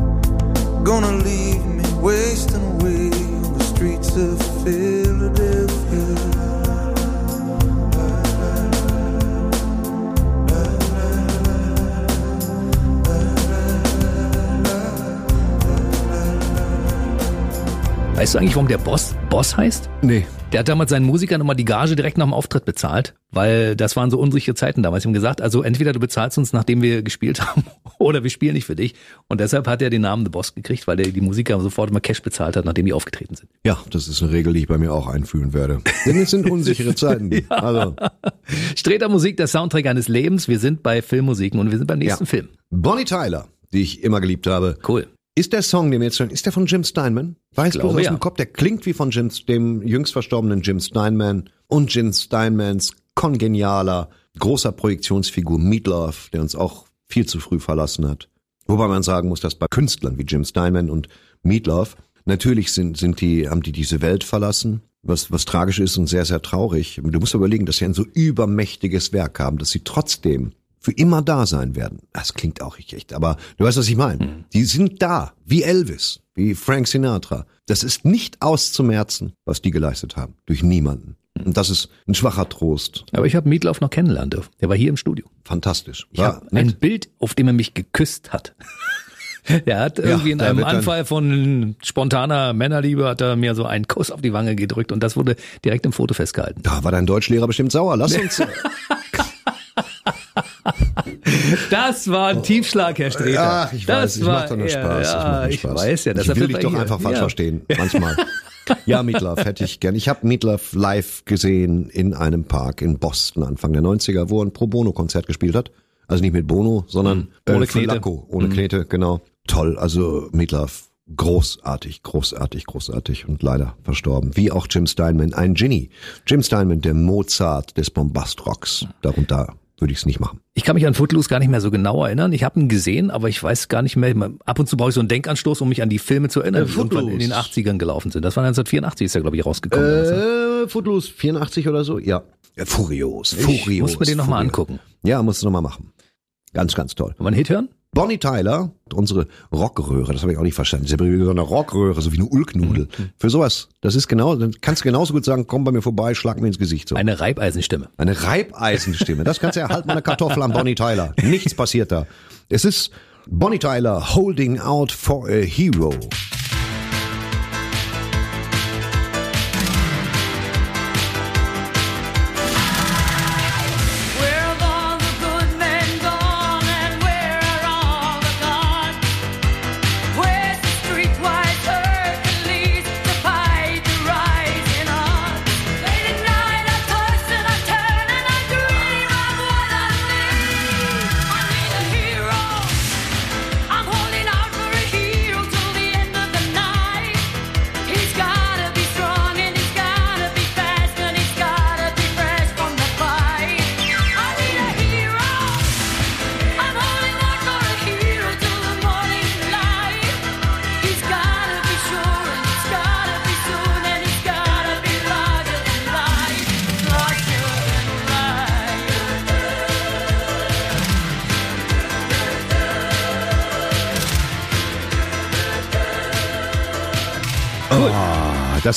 gonna leave me wasting away on the streets of Philadelphia? Weißt du eigentlich, warum der Boss Boss heißt? Nee. Der hat damals seinen Musikern immer die Gage direkt nach dem Auftritt bezahlt, weil das waren so unsichere Zeiten damals. Sie haben gesagt, also entweder du bezahlst uns, nachdem wir gespielt haben, oder wir spielen nicht für dich. Und deshalb hat er den Namen The Boss gekriegt, weil er die Musiker sofort immer Cash bezahlt hat, nachdem die aufgetreten sind. Ja, das ist eine Regel, die ich bei mir auch einführen werde. Denn es sind unsichere Zeiten. Also, Streter Musik, der Soundtrack eines Lebens. Wir sind bei Filmmusiken und wir sind beim nächsten Ja. Film. Bonnie Tyler, die ich immer geliebt habe. Cool. Ist der Song, den wir jetzt hören, ist der von Jim Steinman? Weiß bloß aus ja. dem Kopf, der klingt wie von Jim, dem jüngst verstorbenen Jim Steinman. und Jim Steinmans kongenialer, großer Projektionsfigur Meatloaf, der uns auch viel zu früh verlassen hat. Wobei man sagen muss, dass bei Künstlern wie Jim Steinman und Meatloaf natürlich sind, sind die, haben die diese Welt verlassen, was, was tragisch ist und sehr, sehr traurig. Du musst überlegen, dass sie ein so übermächtiges Werk haben, dass sie trotzdem für immer da sein werden. Das klingt auch nicht echt, aber du weißt, was ich meine. Die sind da, wie Elvis, wie Frank Sinatra. Das ist nicht auszumerzen, was die geleistet haben, durch niemanden. Und das ist ein schwacher Trost. Aber ich habe Meatloaf noch kennenlernen dürfen. Der war hier im Studio. Fantastisch. Ich habe ein nett. Bild, auf dem er mich geküsst hat. Er hat irgendwie in da einem Anfall von spontaner Männerliebe hat er mir so einen Kuss auf die Wange gedrückt und das wurde direkt im Foto festgehalten. Da war dein Deutschlehrer bestimmt sauer. Lass uns. Das war ein Tiefschlag, Herr Streter. Ach, ich das weiß, ich war mach doch nur Spaß. ich, Ja, ich Spaß. weiß ja. Ich deshalb will dich doch einfach falsch ja. verstehen, manchmal. Ja, Meatloaf hätte ich gern. Ich habe Meatloaf live gesehen in einem Park in Boston Anfang der 90er, wo er ein Pro Bono Konzert gespielt hat. Also nicht mit Bono, sondern Mhm. Ohne äh, Knete. Lacko, ohne Knete, genau. Toll, also Meatloaf großartig, großartig, großartig und leider verstorben. Wie auch Jim Steinman, ein Genie. Jim Steinman, der Mozart des Bombast-Rocks. Darunter würde ich es nicht machen. Ich kann mich an Footloose gar nicht mehr so genau erinnern. Ich habe ihn gesehen, aber ich weiß gar nicht mehr. Ab und zu brauche ich so einen Denkanstoß, um mich an die Filme zu erinnern, Äh, die irgendwann in den 80ern gelaufen sind. Das war 1984, ist ja, glaube ich, rausgekommen. Äh, Footloose 84 oder so? Ja. ja furios, furios. ich muss mir den nochmal angucken. Ja, musst du nochmal machen. Ganz, ganz toll. Wollen wir einen Hit hören? Bonnie Tyler, unsere Rockröhre, das habe ich auch nicht verstanden. Das ist ja so eine Rockröhre, so wie eine Ulknudel. Mhm. Für sowas, das ist genau, dann kannst du genauso gut sagen, komm bei mir vorbei, schlag mir ins Gesicht. So. Eine Reibeisenstimme. Eine Reibeisenstimme. Das kannst du ja halt mal eine Kartoffel an Bonnie Tyler. Nichts passiert da. Es ist Bonnie Tyler holding out for a hero.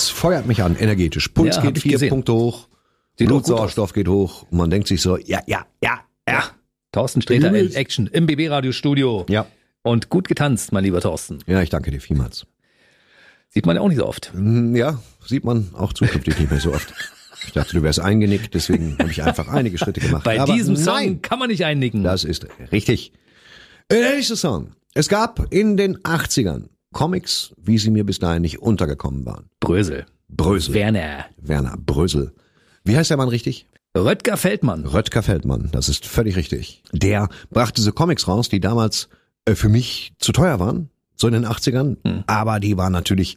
Das feuert mich an, energetisch. Puls Ja, geht vier gesehen. Punkte hoch, Sieht Blutsauerstoff geht hoch und man denkt sich so, ja, ja, ja, ja. Thorsten Sträter in Action im BB-Radio-Studio. Ja, Und gut getanzt, mein lieber Thorsten. ja, ich danke dir vielmals. Sieht man ja auch nicht so oft. Hm, Ja, sieht man auch zukünftig nicht mehr so oft. Ich dachte, du wärst eingenickt, deswegen habe ich einfach einige Schritte gemacht. Bei Aber diesem Song nein, kann man nicht einnicken. das ist richtig. Der nächste Song. Es gab in den 80ern Comics, wie sie mir bis dahin nicht untergekommen waren. Brösel. Brösel. Werner. Werner Brösel. Wie heißt der Mann richtig? Röttger Feldmann. Röttger Feldmann, das ist völlig richtig. Der brachte diese Comics raus, die damals äh, für mich zu teuer waren, so in den 80ern, aber die waren natürlich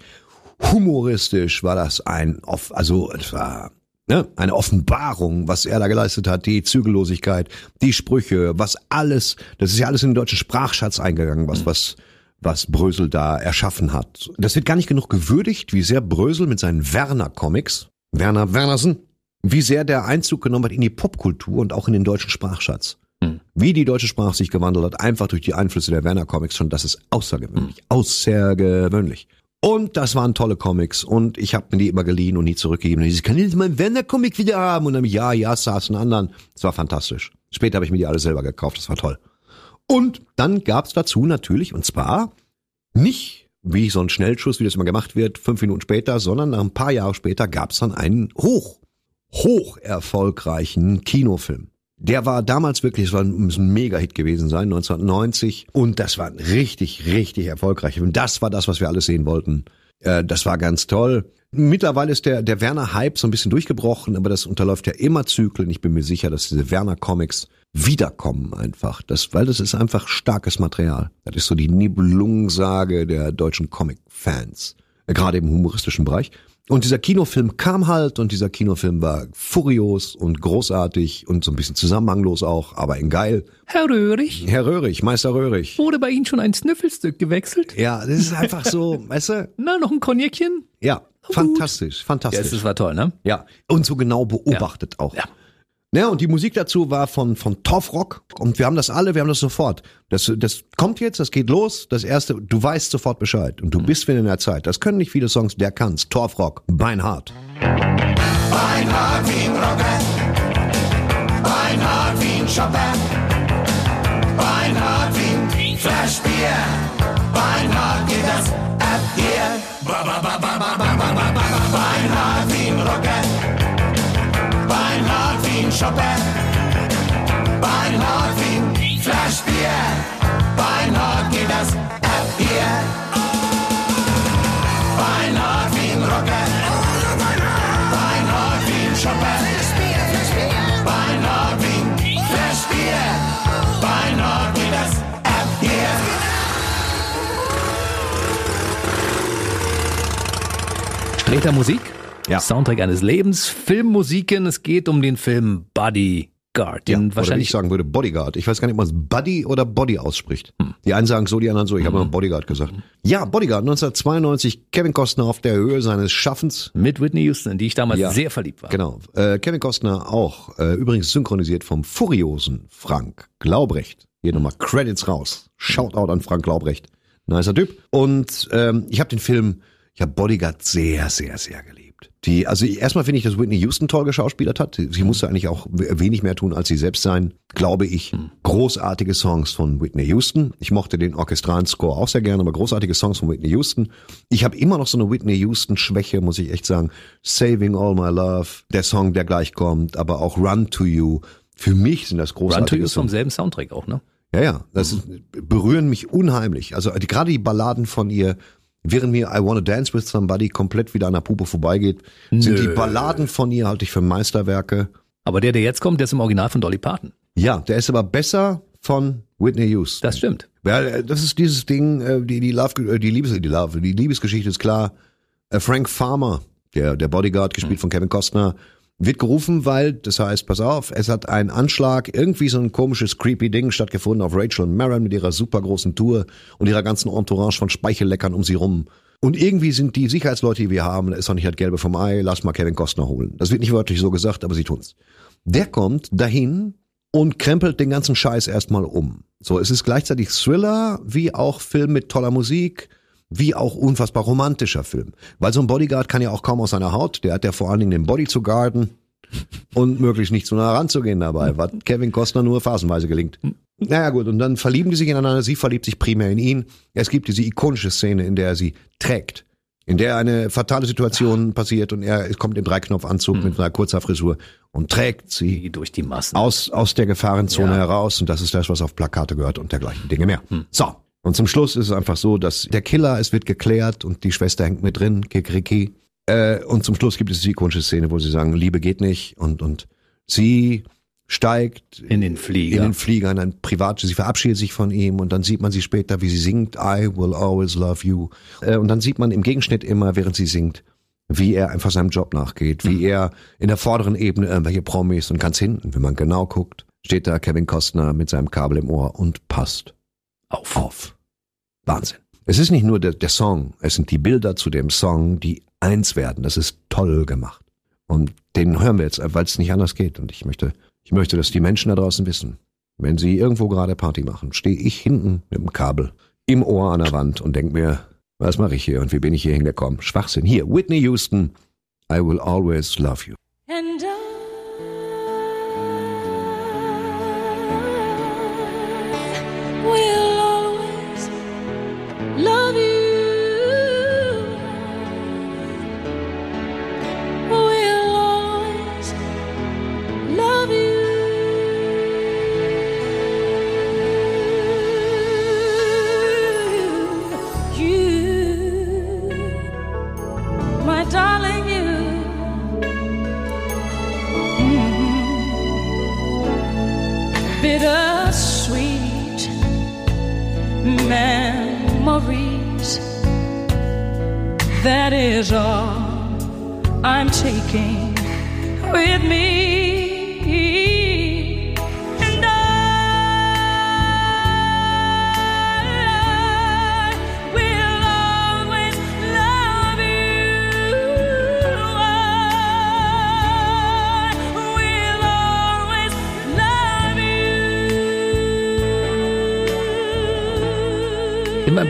humoristisch, war das ein, off, also es war ne, eine Offenbarung, was er da geleistet hat, die Zügellosigkeit, die Sprüche, was alles, das ist ja alles in den deutschen Sprachschatz eingegangen, was, was, was Brösel da erschaffen hat. Das wird gar nicht genug gewürdigt, wie sehr Brösel mit seinen Werner-Comics, Werner Wernersen, wie sehr der Einzug genommen hat in die Popkultur und auch in den deutschen Sprachschatz. Wie die deutsche Sprache sich gewandelt hat, einfach durch die Einflüsse der Werner Comics schon, das ist außergewöhnlich, außergewöhnlich. Und das waren tolle Comics und ich habe mir die immer geliehen und nie zurückgegeben. Und ich kann jetzt meinen Werner Comic wieder haben und dann ja, ja, saß einen anderen. Das war fantastisch. Später habe ich mir die alle selber gekauft, das war toll. Und dann gab's dazu natürlich, und zwar nicht wie so ein Schnellschuss, wie das immer gemacht wird, fünf Minuten später, sondern nach ein paar Jahre später gab's dann einen hoch, hoch erfolgreichen Kinofilm. Der war damals wirklich, es war ein, ein Mega-Hit gewesen sein, 1990. Und das war ein richtig, richtig erfolgreicher Film. Das war das, was wir alles sehen wollten. Äh, das war ganz toll. Mittlerweile ist der, der Werner-Hype so ein bisschen durchgebrochen, aber das unterläuft ja immer Zyklen. Ich bin mir sicher, dass diese Werner-Comics wiederkommen einfach. Das, weil das ist einfach starkes Material. Das ist so die Nibelungensage der deutschen Comic-Fans. Äh, Gerade im humoristischen Bereich. Und dieser Kinofilm kam halt und dieser Kinofilm war furios und großartig und so ein bisschen zusammenhanglos auch, aber in geil. Herr Röhrig, Herr Röhrig, Meister Röhrig. wurde bei Ihnen schon ein Sniffelstück gewechselt? Ja, das ist einfach so, weißt du? Na, noch ein Cognacchen? Ja, fantastisch, Ja, fantastisch. das war toll, ne? Ja, und so genau beobachtet auch. Ja. Ja, und die Musik dazu war von, von Tough Rock. Und wir haben das alle, wir haben das sofort. Das, das kommt jetzt, das geht los. Das erste, du weißt sofort Bescheid. Und du bist wieder in der Zeit. Das können nicht viele Songs, der kann's. Torf Rock, Beinhard. Beinhard wie ein Rocker, Beinhard wie ein Chopper, Beinhard wie ein Flaschbier, shoppen. Beim Hartwin Flaschbier. Bier. Beim Hart geht das ab hier. Beim Hartwin Rocker. Beim Hartwin shoppen. Beim Hartwin Flash Bier. Beim Hart geht das ab hier. Streter Musik ja. Soundtrack eines Lebens, Filmmusiken. Es geht um den Film Bodyguard, Ja, den oder wie ich wahrscheinlich sagen würde, Bodyguard. Ich weiß gar nicht, ob man es Buddy oder Body ausspricht. Die einen sagen so, die anderen so. Ich habe immer Bodyguard gesagt. Ja, Bodyguard, 1992, Kevin Costner auf der Höhe seines Schaffens. mit Whitney Houston, in die ich damals Ja. sehr verliebt war. Genau. Äh, Kevin Costner auch, äh, übrigens synchronisiert vom furiosen Frank Glaubrecht. Hier nochmal Credits raus. Shoutout an Frank Glaubrecht. Nicer Typ. Und ähm, ich habe den Film, ich habe Bodyguard sehr, sehr, sehr geliebt. Die, also erstmal finde ich, dass Whitney Houston toll geschauspielert hat. Sie musste eigentlich auch wenig mehr tun, als sie selbst sein, glaube ich. Großartige Songs von Whitney Houston. Ich mochte den orchestralen Score auch sehr gerne, aber großartige Songs von Whitney Houston. Ich habe immer noch so eine Whitney Houston-Schwäche, muss ich echt sagen. Saving All My Love, der Song, der gleich kommt, aber auch Run to You. Für mich sind das Run to großartige You ist vom selben Soundtrack auch, ne? Ja, ja, das ist, berühren mich unheimlich. Also die, gerade die Balladen von ihr, während mir I Wanna Dance with Somebody komplett wieder an der Puppe vorbeigeht, sind Nö. die Balladen von ihr halte ich für Meisterwerke. Aber der, der jetzt kommt, der ist im Original von Dolly Parton. Ja, der ist aber besser von Whitney Houston. Das stimmt. Ja, äh, das ist dieses Ding, äh, die, die Love, äh, die Liebes, die Love, die Liebesgeschichte ist klar. Frank Farmer, der, der Bodyguard, gespielt von Kevin Costner, wird gerufen, weil, das heißt, pass auf, es hat ein Anschlag, irgendwie so ein komisches, creepy Ding stattgefunden auf Rachel und Maron mit ihrer super großen Tour und ihrer ganzen Entourage von Speichelleckern um sie rum. Und irgendwie sind die Sicherheitsleute, die wir haben, ist doch nicht das Gelbe vom Ei, lass mal Kevin Costner holen. Das wird nicht wörtlich so gesagt, aber sie tun's. Der kommt dahin und krempelt den ganzen Scheiß erstmal um. So, es ist gleichzeitig Thriller, wie auch Film mit toller Musik, wie auch unfassbar romantischer Film. Weil so ein Bodyguard kann ja auch kaum aus seiner Haut, der hat ja vor allen Dingen den Body zu guarden und möglichst nicht zu nah ranzugehen dabei, was Kevin Costner nur phasenweise gelingt. Naja gut, und dann verlieben die sich ineinander, sie verliebt sich primär in ihn. Es gibt diese ikonische Szene, in der er sie trägt, in der eine fatale Situation passiert und er kommt im Dreiknopfanzug mit einer kurzer Frisur und trägt sie durch die Massen. aus, aus der Gefahrenzone Ja. heraus und das ist das, was auf Plakate gehört und dergleichen Dinge mehr. So. Und zum Schluss ist es einfach so, dass der Killer, es wird geklärt und die Schwester hängt mit drin, Kikriki. Äh, und zum Schluss gibt es die ikonische Szene, wo sie sagen, Liebe geht nicht und, und sie steigt In den Flieger. in den Flieger, in ein Privat, sie verabschiedet sich von ihm und dann sieht man sie später, wie sie singt, I will always love you. Äh, und dann sieht man im Gegenschnitt immer, während sie singt, wie er einfach seinem Job nachgeht, wie er in der vorderen Ebene irgendwelche Promis und ganz hinten, wenn man genau guckt, steht da Kevin Costner mit seinem Kabel im Ohr und passt auf. auf. Wahnsinn. Es ist nicht nur der, der Song, es sind die Bilder zu dem Song, die eins werden. Das ist toll gemacht. Und den hören wir jetzt, weil es nicht anders geht. Und ich möchte, ich möchte, dass die Menschen da draußen wissen, wenn sie irgendwo gerade Party machen, stehe ich hinten mit dem Kabel im Ohr an der Wand und denk mir, was mache ich hier und wie bin ich hier hingekommen? Schwachsinn. Hier, Whitney Houston, I will always love you. And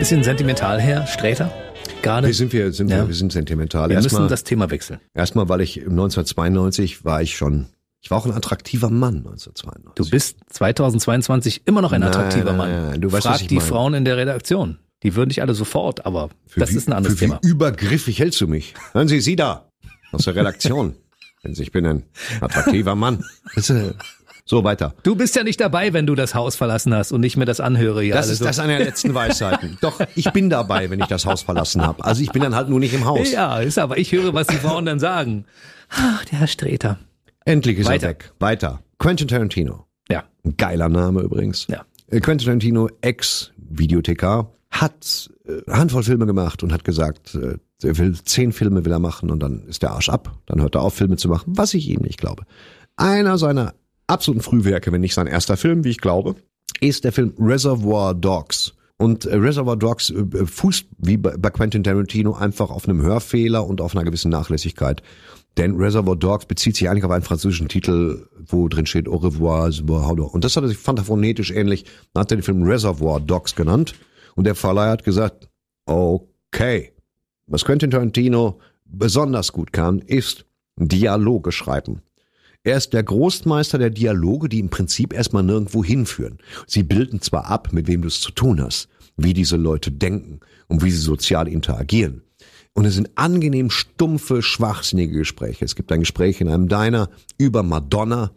bisschen sentimental her, Sträter. Gerade. Wie sind wir, sind Ja. wir, wir sind sentimental. Wir müssen Erstmal, das Thema wechseln. erstmal, weil ich 1992 war ich schon, ich war auch ein attraktiver Mann 1992. Du bist 2022 immer noch ein attraktiver nein, Mann. nein, nein, du weißt, Frag die meine. Frauen in der Redaktion. Die würden dich alle sofort, aber das wie, ist ein anderes für Thema. Wie übergriffig hältst du mich? Hören Sie, Sie da, aus der Redaktion. Ich bin ein attraktiver Mann. Das äh, So, weiter. Du bist ja nicht dabei, wenn du das Haus verlassen hast und ich mir das anhöre. Ja, Das ist das eine der letzten Weisheiten. Doch, ich bin dabei, wenn ich das Haus verlassen habe. Also ich bin dann halt nur nicht im Haus. Ja, ist aber, ich höre, was die Frauen dann sagen. Ach, der Herr Streter. Endlich ist Weiter. er weg. Weiter. Quentin Tarantino. Ja. Ein geiler Name übrigens. Ja. Äh, Quentin Tarantino, Ex-Videothekar, hat äh, Handvoll Filme gemacht und hat gesagt, äh, er will zehn Filme will er machen und dann ist der Arsch ab. Dann hört er auf, Filme zu machen, was ich ihm nicht glaube. Einer seiner absoluten Frühwerke, wenn nicht sein erster Film, wie ich glaube, ist der Film Reservoir Dogs. Und äh, Reservoir Dogs äh, äh, fußt wie bei, Quentin Tarantino einfach auf einem Hörfehler und auf einer gewissen Nachlässigkeit. Denn Reservoir Dogs bezieht sich eigentlich auf einen französischen Titel, wo drin steht Au revoir, Dogs. Und das hat er sich, fand er phonetisch ähnlich, dann hat er den Film Reservoir Dogs genannt. Und der Verleih hat gesagt, okay, was Quentin Tarantino besonders gut kann, ist Dialoge schreiben. Er ist der Großmeister der Dialoge, die im Prinzip erstmal nirgendwo hinführen. Sie bilden zwar ab, mit wem du es zu tun hast, wie diese Leute denken und wie sie sozial interagieren. Und es sind angenehm stumpfe, schwachsinnige Gespräche. Es gibt ein Gespräch in einem Diner über Madonna.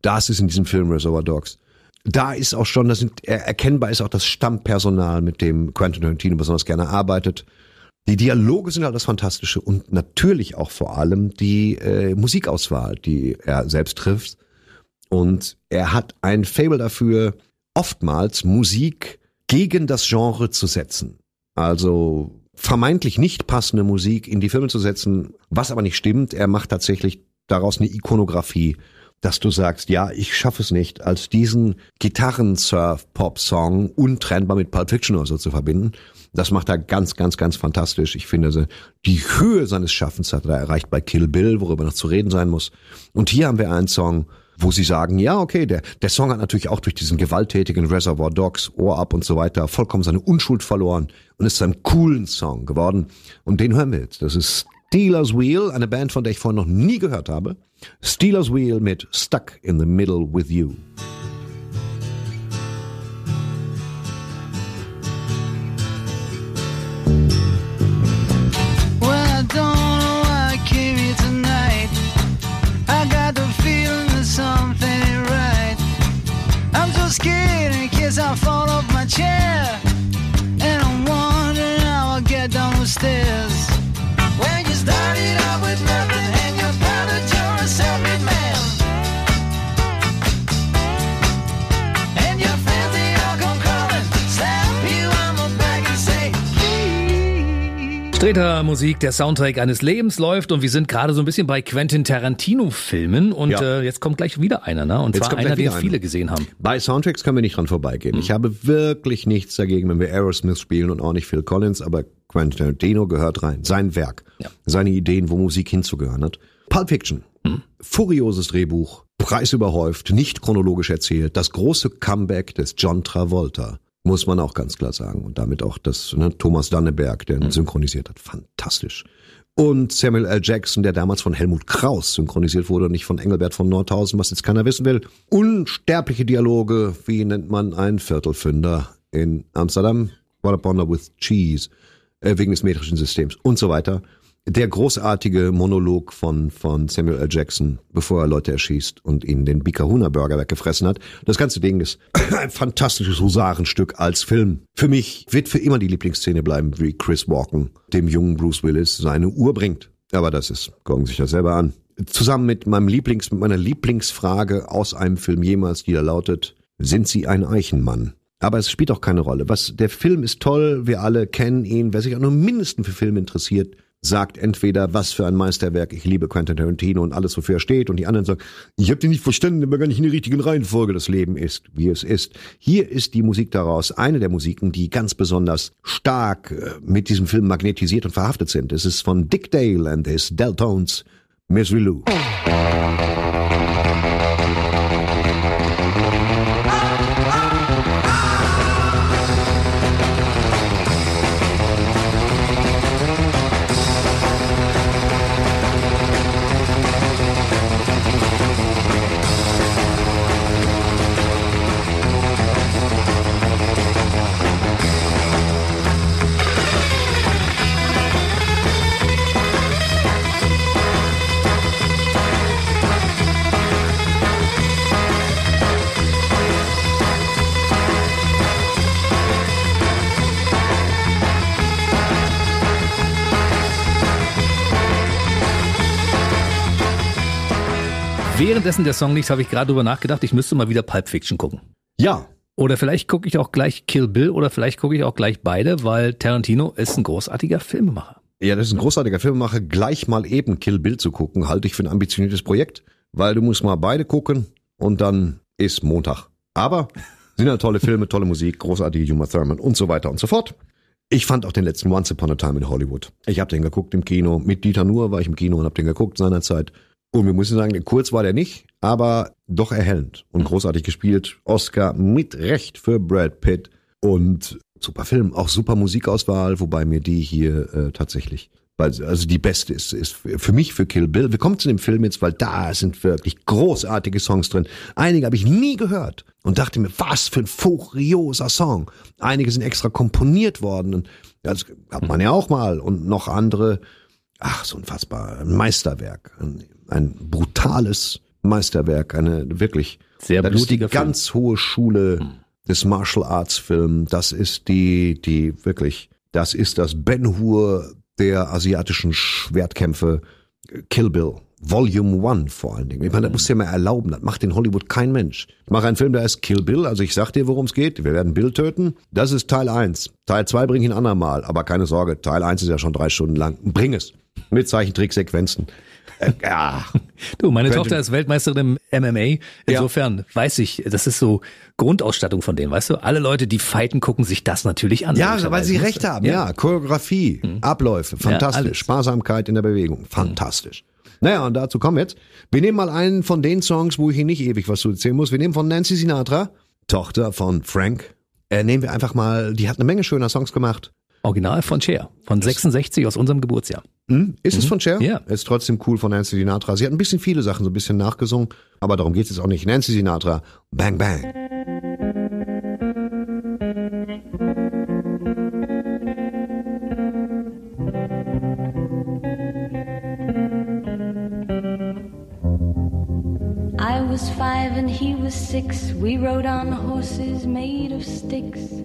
Das ist in diesem Film Reservoir Dogs. Da ist auch schon, das sind, er- erkennbar ist auch das Stammpersonal, mit dem Quentin Tarantino besonders gerne arbeitet. Die Dialoge sind halt das Fantastische und natürlich auch vor allem die äh, Musikauswahl, die er selbst trifft. Und er hat ein Fable dafür, oftmals Musik gegen das Genre zu setzen. Also vermeintlich nicht passende Musik in die Filme zu setzen, was aber nicht stimmt. Er macht tatsächlich daraus eine Ikonografie, dass du sagst, ja, ich schaffe es nicht, als diesen Gitarren-Surf-Pop-Song untrennbar mit Pulp Fiction oder so zu verbinden. Das macht er ganz, ganz, ganz fantastisch. Ich finde, also, die Höhe seines Schaffens hat er erreicht bei Kill Bill, worüber noch zu reden sein muss. Und hier haben wir einen Song, wo sie sagen, ja, okay, der, der Song hat natürlich auch durch diesen gewalttätigen Reservoir Dogs, Ohr ab und so weiter vollkommen seine Unschuld verloren und ist zu einem coolen Song geworden. Und den hören wir jetzt. Das ist Steelers Wheel, eine Band, von der ich vorhin noch nie gehört habe. Steelers Wheel mit Stuck in the Middle with You. Well, Streter Musik, der Soundtrack eines Lebens läuft und wir sind gerade so ein bisschen bei Quentin Tarantino Filmen und Ja. äh, jetzt kommt gleich wieder einer, ne? Und Jetzt zwar einer, den einer. viele gesehen haben. Bei Soundtracks können wir nicht dran vorbeigehen. Ich habe wirklich nichts dagegen, wenn wir Aerosmith spielen und auch nicht Phil Collins, aber Quentin Tarantino gehört rein. Sein Werk, Ja. seine Ideen, wo Musik hinzugehören hat. Pulp Fiction, furioses Drehbuch, preisüberhäuft, nicht chronologisch erzählt, das große Comeback des John Travolta, muss man auch ganz klar sagen. Und damit auch das ne, Thomas Danneberg, der ihn synchronisiert hat. Fantastisch. Und Samuel L. Jackson, der damals von Helmut Kraus synchronisiert wurde und nicht von Engelbert von Nordhausen, was jetzt keiner wissen will. Unsterbliche Dialoge, wie nennt man einen Viertelfünder in Amsterdam? What a Wonder with Cheese, äh, wegen des metrischen Systems und so weiter. Der großartige Monolog von, von Samuel L. Jackson, bevor er Leute erschießt und ihnen den Bikahuna Burger weggefressen hat. Das ganze Ding ist ein fantastisches Husarenstück als Film. Für mich wird für immer die Lieblingsszene bleiben, wie Chris Walken dem jungen Bruce Willis seine Uhr bringt. Aber das ist, gucken Sie sich das selber an. Zusammen mit meinem Lieblings, mit meiner Lieblingsfrage aus einem Film jemals, die da lautet, sind Sie ein Eichenmann? Aber es spielt auch keine Rolle. Was, der Film ist toll, wir alle kennen ihn. Wer sich auch nur mindestens für Filme interessiert, sagt entweder, was für ein Meisterwerk, ich liebe Quentin Tarantino und alles, wofür er steht, und die anderen sagen, ich habe den nicht verstanden, aber gar nicht in der richtigen Reihenfolge. Das Leben ist, wie es ist. Hier ist die Musik daraus eine der Musiken, die ganz besonders stark äh, mit diesem Film magnetisiert und verhaftet sind. Es ist von Dick Dale and his Deltones, Misery Lou. Währenddessen der Song lief, habe ich gerade drüber nachgedacht, ich müsste mal wieder Pulp Fiction gucken. Ja, Oder vielleicht gucke ich auch gleich Kill Bill oder vielleicht gucke ich auch gleich beide, weil Tarantino ist ein großartiger Filmemacher. Ja, das ist ein großartiger Filmemacher. Gleich mal eben Kill Bill zu gucken, halte ich für ein ambitioniertes Projekt, weil du musst mal beide gucken und dann ist Montag. Aber sind ja tolle Filme, tolle Musik, großartige Uma Thurman und so weiter und so fort. Ich fand auch den letzten Once Upon a Time in Hollywood. Ich habe den geguckt im Kino. Mit Dieter Nuhr war ich im Kino und habe den geguckt seinerzeit. Und wir müssen sagen, kurz war der nicht, aber doch erhellend und großartig gespielt. Oscar mit Recht für Brad Pitt und super Film, auch super Musikauswahl, wobei mir die hier äh, tatsächlich, also die beste ist, ist für mich für Kill Bill. Wir kommen zu dem Film jetzt, weil da sind wirklich großartige Songs drin. Einige habe ich nie gehört und dachte mir, was für ein furioser Song. Einige sind extra komponiert worden und das hat man ja auch mal und noch andere ach, so unfassbar, ein Meisterwerk, ein, ein brutales Meisterwerk, eine wirklich Sehr das ist die Film. ganz hohe Schule des Martial Arts Film. Das ist die, die wirklich, das ist das Ben Hur der asiatischen Schwertkämpfe. Kill Bill. Volume One vor allen Dingen. Ich meine, das musst du dir mal erlauben. Das macht in Hollywood kein Mensch. Ich mache einen Film, der heißt Kill Bill. Also ich sag dir, worum es geht. Wir werden Bill töten. Das ist Teil 1. Teil 2 bringe ich ein andermal. Aber keine Sorge, Teil 1 ist ja schon drei Stunden lang. Bring es. Mit Zeichentricksequenzen. Äh, ja. Du, meine Könnte- Tochter ist Weltmeisterin im MMA. Insofern weiß ich, das ist so Grundausstattung von denen, weißt du? Alle Leute, die fighten, gucken sich das natürlich an. Ja, weil sie logischerweise. recht haben. Ja, Choreografie, Abläufe, fantastisch. alles. Sparsamkeit in der Bewegung, fantastisch. Naja, und dazu kommen wir jetzt. Wir nehmen mal einen von den Songs, wo ich Ihnen nicht ewig was zu erzählen muss. Wir nehmen von Nancy Sinatra, Tochter von Frank. Äh, nehmen wir einfach mal, die hat eine Menge schöner Songs gemacht. Original von Cher, von 66 aus unserem Geburtsjahr. Hm? Ist es von Cher? Ja. Ist trotzdem cool von Nancy Sinatra. Sie hat ein bisschen viele Sachen so ein bisschen nachgesungen, aber darum geht es jetzt auch nicht. Nancy Sinatra, Bang Bang. I was five and he was six. We rode on horses made of sticks.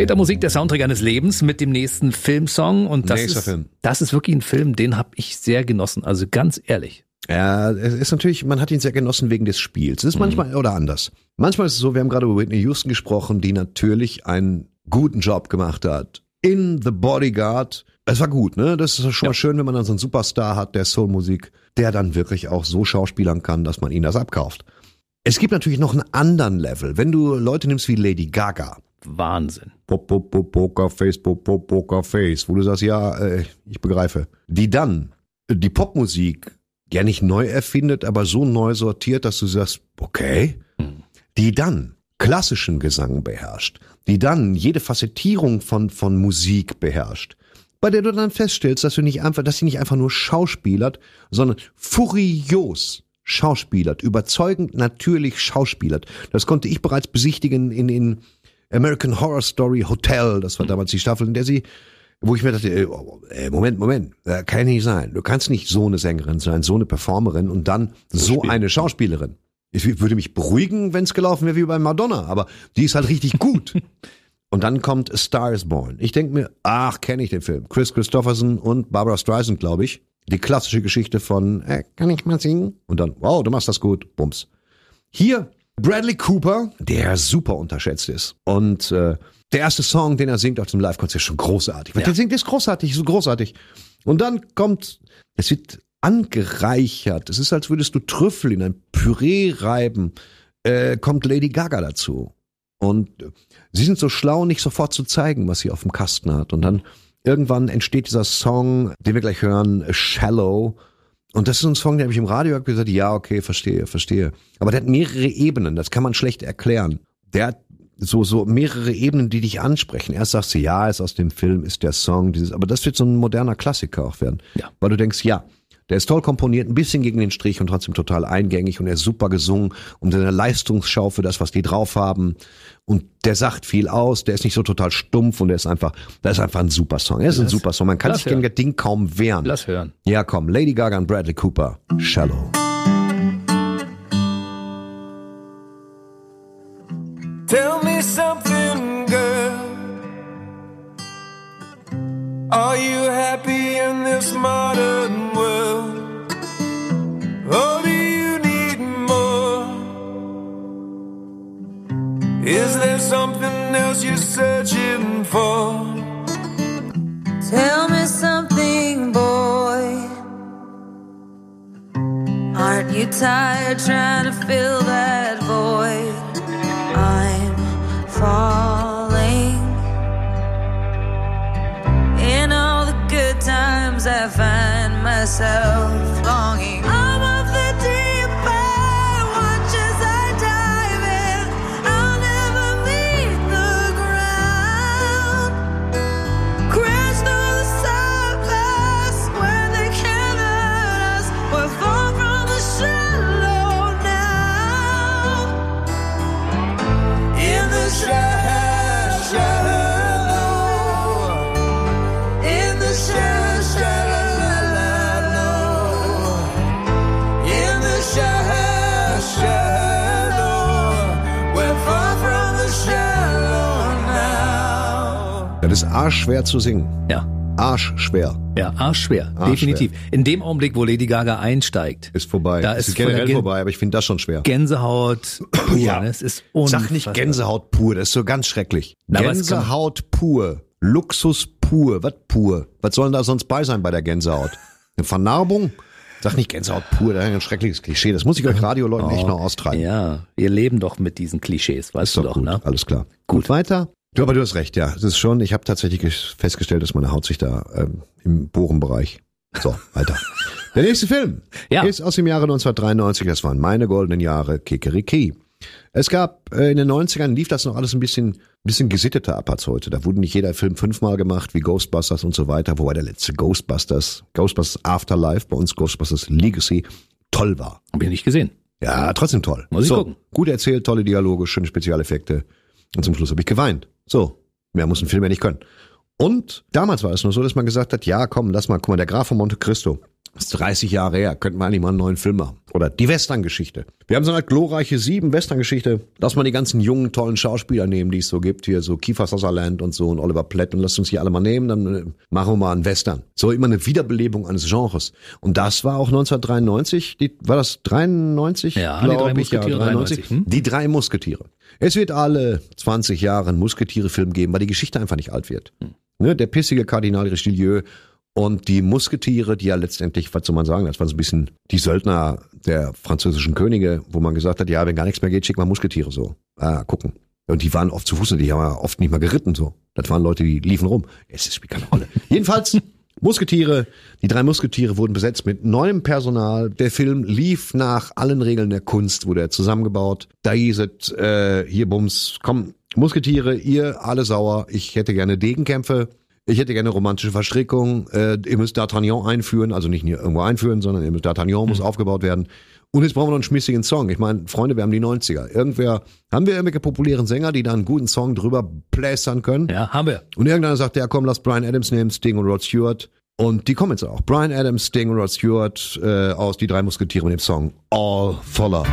Streter Musik, der Soundtrack eines Lebens mit dem nächsten Filmsong. Und das, Nächster ist, Film. das ist wirklich ein Film, den habe ich sehr genossen. Also ganz ehrlich. Ja, es ist natürlich, man hat ihn sehr genossen wegen des Spiels. Es ist manchmal oder anders. Manchmal ist es so, wir haben gerade über Whitney Houston gesprochen, die natürlich einen guten Job gemacht hat. In The Bodyguard. Es war gut, ne? Das ist schon mal schön, wenn man dann so einen Superstar hat, der Soulmusik, der dann wirklich auch so schauspielern kann, dass man ihn das abkauft. Es gibt natürlich noch einen anderen Level. Wenn du Leute nimmst wie Lady Gaga, Wahnsinn. Pop, pop, pop, Pokerface, pop, pop, Pokerface, wo du sagst, ja, äh, ich begreife. Die dann die Popmusik ja nicht neu erfindet, aber so neu sortiert, dass du sagst, okay, die dann klassischen Gesang beherrscht, die dann jede Facettierung von, von Musik beherrscht, bei der du dann feststellst, dass du nicht einfach, dass sie nicht einfach nur schauspielert, sondern furios schauspielert, überzeugend natürlich schauspielert. Das konnte ich bereits besichtigen in, in American Horror Story Hotel, das war damals die Staffel, in der sie wo ich mir dachte, äh, oh, äh, Moment, Moment, äh, kann nicht sein. Du kannst nicht so eine Sängerin sein, so eine Performerin und dann so eine Schauspielerin. Ich würde mich beruhigen, wenn es gelaufen wäre wie bei Madonna, aber die ist halt richtig gut. und dann kommt A Star is Born. Ich denke mir, ach, kenne ich den Film. Chris Christopherson und Barbara Streisand, glaube ich. Die klassische Geschichte von, äh, kann ich mal singen? Und dann, wow, du machst das gut, bums. Hier Bradley Cooper, der super unterschätzt ist. Und äh, der erste Song, den er singt auf dem Live-Konzert, ist schon großartig. Was Ja. der singt, ist großartig, so großartig. Und dann kommt, es wird angereichert. Es ist, als würdest du Trüffel in ein Püree reiben. Äh, kommt Lady Gaga dazu. Und äh, sie sind so schlau, nicht sofort zu zeigen, was sie auf dem Kasten hat. Und dann irgendwann entsteht dieser Song, den wir gleich hören, Shallow. Und das ist ein Song, den habe ich im Radio gehört, gesagt, ja, okay, verstehe, verstehe. Aber der hat mehrere Ebenen, das kann man schlecht erklären. Der hat so, so mehrere Ebenen, die dich ansprechen. Erst sagst du, ja, ist aus dem Film, ist der Song, dieses, aber das wird so ein moderner Klassiker auch werden. Ja. Weil du denkst, ja, der ist toll komponiert, ein bisschen gegen den Strich und trotzdem total eingängig und er ist super gesungen und seine Leistungsschau für das, was die drauf haben. Und der sagt viel aus, der ist nicht so total stumpf und der ist einfach, das ist einfach ein super Song. Er ist ein Lass- super Song. Man kann sich gegen das Ding kaum wehren. Lass hören. Ja, komm, Lady Gaga und Bradley Cooper, Shallow. Tell me something, girl. Are you happy in this modern world? Is there something else you're searching for? Tell me something, boy. Aren't you tired trying to fill that void? I'm falling. In all the good times, I find myself longing. Das ist arschschwer zu singen. Ja. Arschschwer. Ja, arschschwer, Arschschwer. definitiv. In dem Augenblick, wo Lady Gaga einsteigt, Ist vorbei. Da es ist ist generell Gen- vorbei, aber ich finde das schon schwer. Gänsehaut pur, Ja. ne? es ist unfassbar. Sag nicht Gänsehaut pur, das ist so ganz schrecklich. Na, Gänsehaut pur. Luxus pur. Was pur? Was soll denn da sonst bei sein bei der Gänsehaut? Eine Vernarbung? Sag nicht Gänsehaut pur, das ist ein schreckliches Klischee. Das muss ich euch Radioleuten echt noch austreiben. Oh, Ja, wir leben doch mit diesen Klischees, weißt Ist du doch doch, gut, ne? alles klar. Gut, weiter. Du, aber du hast recht, ja. Das ist schon, ich habe tatsächlich ges- festgestellt, dass meine Haut sich da ähm, im Bohrenbereich. So, weiter. Der nächste Film Ja. ist aus dem Jahre 1993. Das waren meine goldenen Jahre Kikeriki. Es gab äh, in den 90ern lief das noch alles ein bisschen, bisschen gesitteter ab als heute. Da wurde nicht jeder Film fünfmal gemacht, wie Ghostbusters und so weiter, wobei der letzte Ghostbusters, Ghostbusters Afterlife, bei uns Ghostbusters Legacy, toll war. Hab ich nicht gesehen. Ja, trotzdem toll. Muss ich so, gucken. Gut erzählt, tolle Dialoge, schöne Spezialeffekte. Und zum Schluss habe ich geweint. So, mehr muss ein Film ja nicht können. Und damals war es nur so, dass man gesagt hat, ja, komm, lass mal, guck mal, der Graf von Monte Cristo. Das ist 30 Jahre her, könnten wir eigentlich mal einen neuen Film machen. Oder die Western-Geschichte. Wir haben so eine glorreiche sieben Western-Geschichte. Lass mal die ganzen jungen, tollen Schauspieler nehmen, die es so gibt. Hier so Kiefer Sutherland und so und Oliver Platt. Und lasst uns hier alle mal nehmen, dann äh, machen wir mal einen Western. So immer eine Wiederbelebung eines Genres. Und das war auch 1993. Die, war das 93? Ja, die drei ich, ja, Musketiere 93, hm? Die drei Musketiere. Es wird alle 20 Jahre einen Musketiere-Film geben, weil die Geschichte einfach nicht alt wird. Hm. Ne, der pissige Kardinal Richelieu und die Musketiere, die ja letztendlich, was soll man sagen, das war so ein bisschen die Söldner der französischen Könige, wo man gesagt hat, ja, wenn gar nichts mehr geht, schick mal Musketiere so. Ah, gucken. Und die waren oft zu Fuß, die haben ja oft nicht mal geritten so. Das waren Leute, die liefen rum. Es spielt keine Rolle. Jedenfalls Musketiere, die drei Musketiere wurden besetzt mit neuem Personal. Der Film lief nach allen Regeln der Kunst, wurde er zusammengebaut. Da hieß es, äh, hier Bums, komm, Musketiere, ihr alle sauer, ich hätte gerne Degenkämpfe. Ich hätte gerne romantische Verstrickung. Äh, ihr müsst D'Artagnan einführen, also nicht irgendwo einführen, sondern ihr müsst D'Artagnan muss aufgebaut werden. Und jetzt brauchen wir noch einen schmissigen Song. Ich meine, Freunde, wir haben die 90er. Irgendwer, haben wir irgendwelche populären Sänger, die da einen guten Song drüber plästern können? Ja, haben wir. Und irgendeiner sagt, ja komm, lass Brian Adams nehmen, Sting und Rod Stewart. Und die kommen jetzt auch. Brian Adams, Sting und Rod Stewart äh, aus Die drei Musketiere mit dem Song All for Love.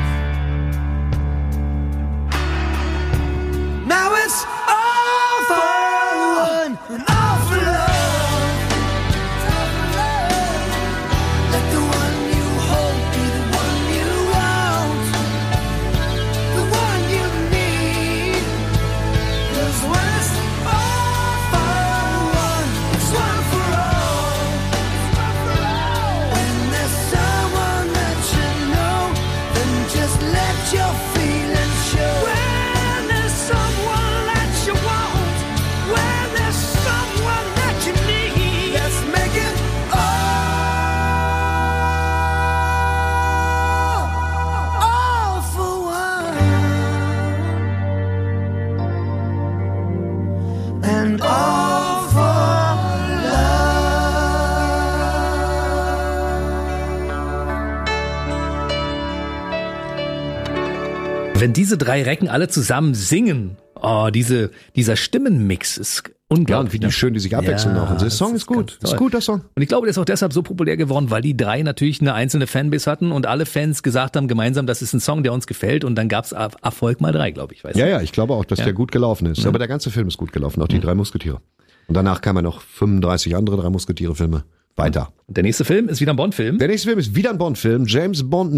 Wenn diese drei Recken alle zusammen singen, oh, diese, dieser Stimmenmix ist unglaublich. Ja, und wie die schön die sich abwechseln Ja, noch. Der Song ist gut. ganz Ist gut, der Song. Und ich glaube, der ist auch deshalb so populär geworden, weil die drei natürlich eine einzelne Fanbase hatten und alle Fans gesagt haben gemeinsam, das ist ein Song, der uns gefällt. Und dann gab's Er- Erfolg mal drei, glaube ich. Weißt Ja, du? ja, ich glaube auch, dass Ja. der gut gelaufen ist. Aber der ganze Film ist gut gelaufen, auch die drei Musketiere. Und danach kamen noch 35 andere drei Musketiere-Filme. Weiter. Der nächste Film ist wieder ein Bond-Film. Der nächste Film ist wieder ein Bond-Film. James Bond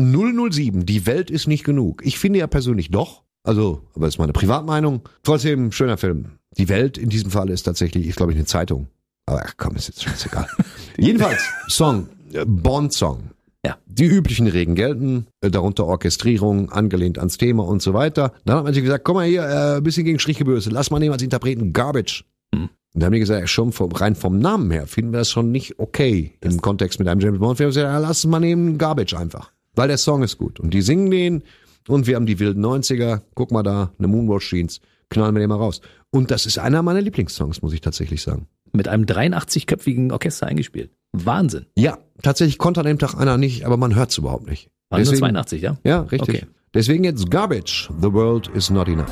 007. Die Welt ist nicht genug. Ich finde ja persönlich doch. Also, aber das ist meine Privatmeinung. Trotzdem schöner Film. Die Welt in diesem Fall ist tatsächlich, ist glaube ich eine Zeitung. Aber ach, komm, ist jetzt scheißegal. Jedenfalls, Song, Bond-Song. Ja. Die üblichen Regeln gelten, äh, darunter Orchestrierung, angelehnt ans Thema und so weiter. Dann hat man sich gesagt, komm mal hier, äh, ein bisschen gegen Strichgebürse, lass mal nehmen als Interpreten Garbage. Hm. Und dann haben die gesagt, schon vom, rein vom Namen her finden wir das schon nicht okay im Kontext mit einem James Bond Film. Ja, lass es mal nehmen, Garbage einfach. Weil der Song ist gut. Und die singen den und wir haben die wilden 90er, guck mal da, eine Moonwatch Jeans, knallen wir den mal raus. Und das ist einer meiner Lieblingssongs, muss ich tatsächlich sagen. Mit einem 83-köpfigen Orchester eingespielt. Wahnsinn. Ja, tatsächlich konnte an dem Tag einer nicht, aber man hört es überhaupt nicht. Waren nur 82, ja? Ja, richtig. Okay. Deswegen jetzt Garbage. The world is not enough.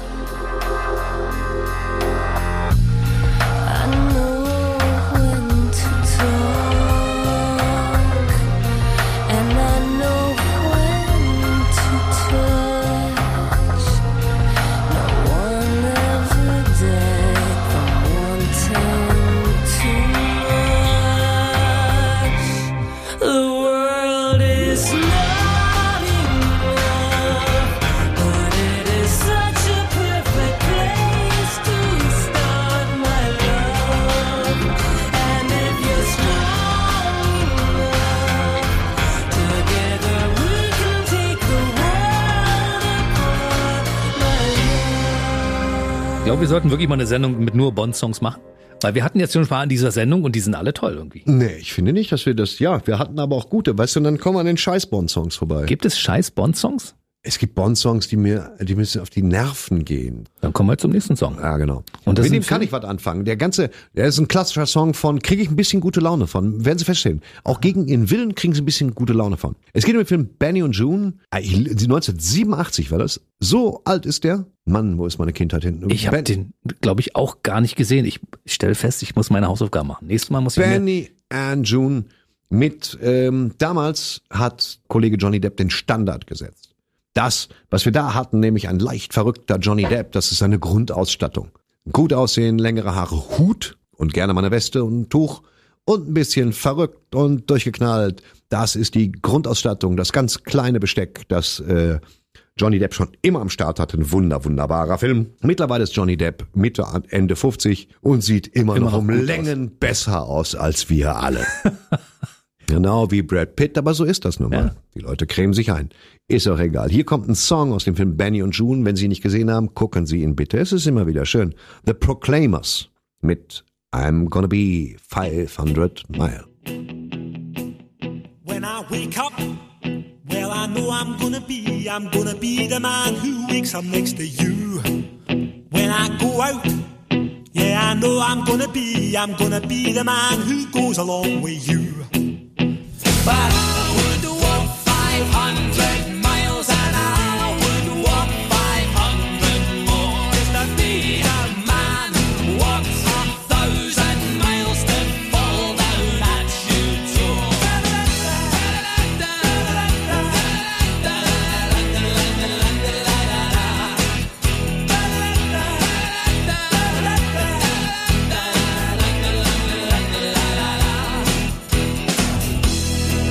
Glaube, wir sollten wirklich mal eine Sendung mit nur Bond-Songs machen. Weil wir hatten jetzt schon ein paar in dieser Sendung und die sind alle toll irgendwie. Nee, ich finde nicht, dass wir das, ja, wir hatten aber auch gute, weißt du, und dann kommen wir an den scheiß Bond-Songs vorbei. Gibt es scheiß Bond-Songs? Es gibt Bond-Songs, die mir, die müssen auf die Nerven gehen. Dann kommen wir zum nächsten Song. Ja, genau. Und mit dem kann ich was anfangen. Der ganze, der ist ein klassischer Song von, kriege ich ein bisschen gute Laune von. Werden Sie feststellen. Auch gegen Ihren Willen kriegen Sie ein bisschen gute Laune von. Es geht um den Film Benny und June. Ah, ich- 1987 war das. So alt ist der. Mann, wo ist meine Kindheit hin? Ich habe den, glaube ich, auch gar nicht gesehen. Ich stelle fest, ich muss meine Hausaufgaben machen. Nächstes Mal muss ich mir Benny and June mit, ähm, damals hat Kollege Johnny Depp den Standard gesetzt. Das, was wir da hatten, nämlich ein leicht verrückter Johnny Depp, das ist seine Grundausstattung. Gut aussehen, längere Haare, Hut und gerne mal eine Weste und ein Tuch und ein bisschen verrückt und durchgeknallt. Das ist die Grundausstattung, das ganz kleine Besteck, das äh, Johnny Depp schon immer am Start hatte. Ein wunder, wunderbarer Film. Mittlerweile ist Johnny Depp Mitte, Ende 50 und sieht immer, Immer noch um Längen besser aus als wir alle. genau wie Brad Pitt, aber so ist das nun mal. Ja. Die Leute cremen sich ein. Ist auch egal. Hier kommt ein Song aus dem Film Benny und June. Wenn Sie ihn nicht gesehen haben, gucken Sie ihn bitte. Es ist immer wieder schön. The Proclaimers mit I'm gonna be 500 Mile. When I wake up, well, I know I'm gonna be, I'm gonna be the man who wakes up next to you. When I go out, yeah, I know I'm gonna be, I'm gonna be the man who goes along with you. But I would walk 500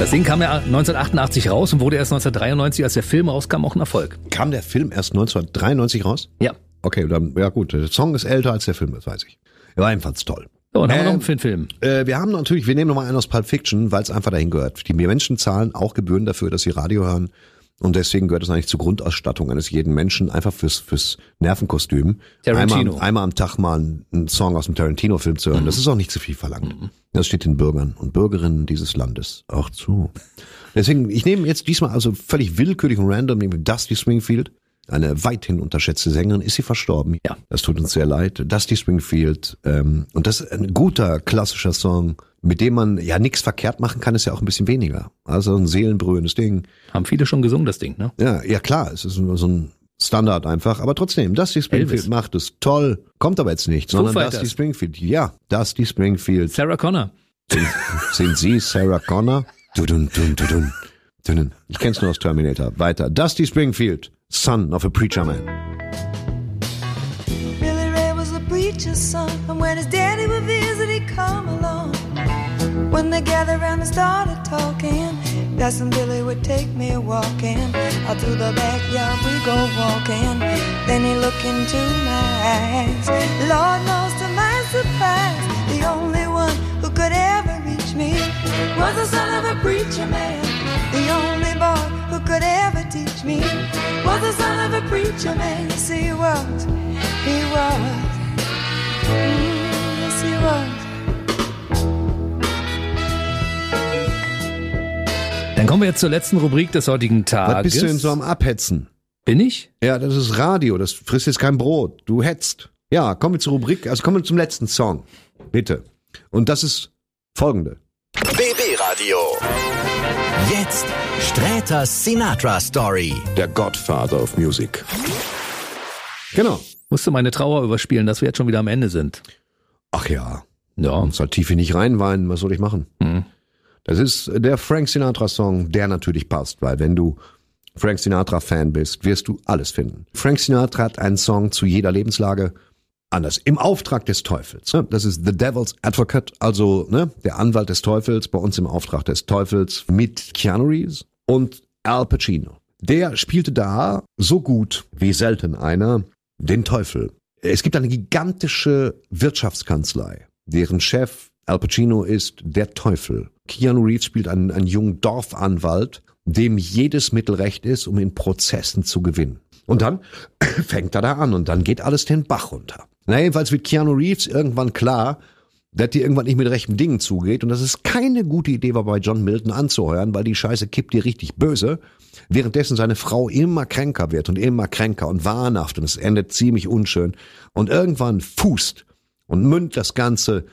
Das Ding kam ja 1988 raus und wurde erst 1993, als der Film rauskam, auch ein Erfolg. Kam der Film erst 1993 raus? Ja. Okay, dann, ja gut, der Song ist älter als der Film, das weiß ich. War ebenfalls toll. So, und haben wir noch Ähm, einen Film. Äh, wir haben natürlich, wir nehmen nochmal einen aus Pulp Fiction, weil es einfach dahin gehört. Die Menschen zahlen auch Gebühren dafür, dass sie Radio hören. Und deswegen gehört es eigentlich zur Grundausstattung eines jeden Menschen, einfach fürs, fürs Nervenkostüm. Tarantino. Einmal, einmal am Tag mal einen, Song aus dem Tarantino-Film zu hören. Das ist auch nicht zu viel verlangt. Das steht den Bürgern und Bürgerinnen dieses Landes auch zu. Deswegen, ich nehme jetzt diesmal also völlig willkürlich und random, nehme Dusty Springfield. Eine weithin unterschätzte Sängerin. Ist sie verstorben? Ja. Das tut uns sehr leid. Dusty Springfield. Ähm, und das ist ein guter, klassischer Song, mit dem man ja nichts verkehrt machen kann, ist ja auch ein bisschen weniger. Also ein seelenberührendes Ding. Haben viele schon gesungen, das Ding, ne? Ja, ja klar, es ist so ein Standard einfach. Aber trotzdem, Dusty Springfield Elvis. macht es toll. Kommt aber jetzt nicht, sondern Fighters. Dusty Springfield. Ja, Dusty Springfield. Sarah Connor. Sind, sind Sie Sarah Connor? Dudun, dun, dudun, dudun. Ich kenn's nur aus Terminator. Weiter. Dusty Springfield, son of a preacher man. Billy Ray was a preacher's son, and when his daddy would visit, he'd come along. When they gathered around and started talking, that's when Billy would take me walking. Out through the backyard we go walking. Then he looked into my eyes. Lord knows to my surprise, the only one who could ever reach me was the son of a preacher man. The only boy who could ever teach me was the son of a preacher man. Yes, he was. He was. Mm, yes, he was. Dann kommen wir jetzt zur letzten Rubrik des heutigen Was Tages. bist du denn so am Abhetzen? Bin ich? Ja, das ist Radio, das frisst jetzt kein Brot. Du hetzt. Ja, kommen wir zur Rubrik, also kommen wir zum letzten Song. Bitte. Und das ist folgende. BB Radio. Jetzt Sträters Sinatra Story. Der Godfather of Music. Genau. Musste meine Trauer überspielen, dass wir jetzt schon wieder am Ende sind. Ach ja. Ja. Uns halt tief nicht reinweinen, was soll ich machen? Mhm. Das ist der Frank Sinatra Song, der natürlich passt, weil wenn du Frank Sinatra Fan bist, wirst du alles finden. Frank Sinatra hat einen Song zu jeder Lebenslage. Anders. Im Auftrag des Teufels. ne? Das ist The Devil's Advocate, also ne, der Anwalt des Teufels, bei uns im Auftrag des Teufels mit Keanu Reeves und Al Pacino. Der spielte da so gut wie selten einer den Teufel. Es gibt eine gigantische Wirtschaftskanzlei, deren Chef Al Pacino ist der Teufel. Keanu Reeves spielt einen, einen jungen Dorfanwalt, dem jedes Mittel recht ist, um in Prozessen zu gewinnen. Und dann fängt er da an und dann geht alles den Bach runter. Na, jedenfalls wird Keanu Reeves irgendwann klar, dass die irgendwann nicht mit rechten Dingen zugeht und dass es keine gute Idee war, bei John Milton anzuheuern, weil die Scheiße kippt dir richtig böse, währenddessen seine Frau immer kränker wird und immer kränker und wahnhaft und es endet ziemlich unschön und irgendwann fußt und mündet das Ganze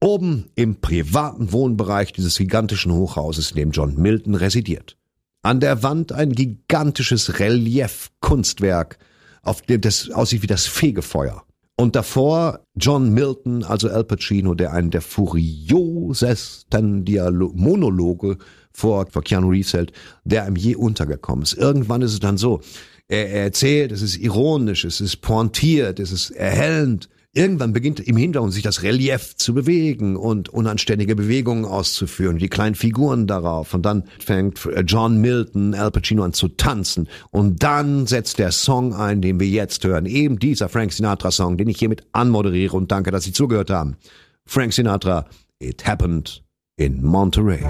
oben im privaten Wohnbereich dieses gigantischen Hochhauses, in dem John Milton residiert. An der Wand ein gigantisches Relief-Kunstwerk, auf dem das aussieht wie das Fegefeuer. Und davor John Milton, also Al Pacino, der einen der furiosesten Dialo Monologe vor, vor Keanu Reeves hält, der ihm je untergekommen ist. Irgendwann ist es dann so, er, er erzählt, es ist ironisch, es ist pointiert, es ist erhellend. Irgendwann beginnt im Hintergrund sich das Relief zu bewegen und unanständige Bewegungen auszuführen, die kleinen Figuren darauf. Und dann fängt John Milton, Al Pacino an zu tanzen. Und dann setzt der Song ein, den wir jetzt hören. Eben dieser Frank Sinatra Song, den ich hiermit anmoderiere und danke, dass Sie zugehört haben. Frank Sinatra, It Happened in Monterey.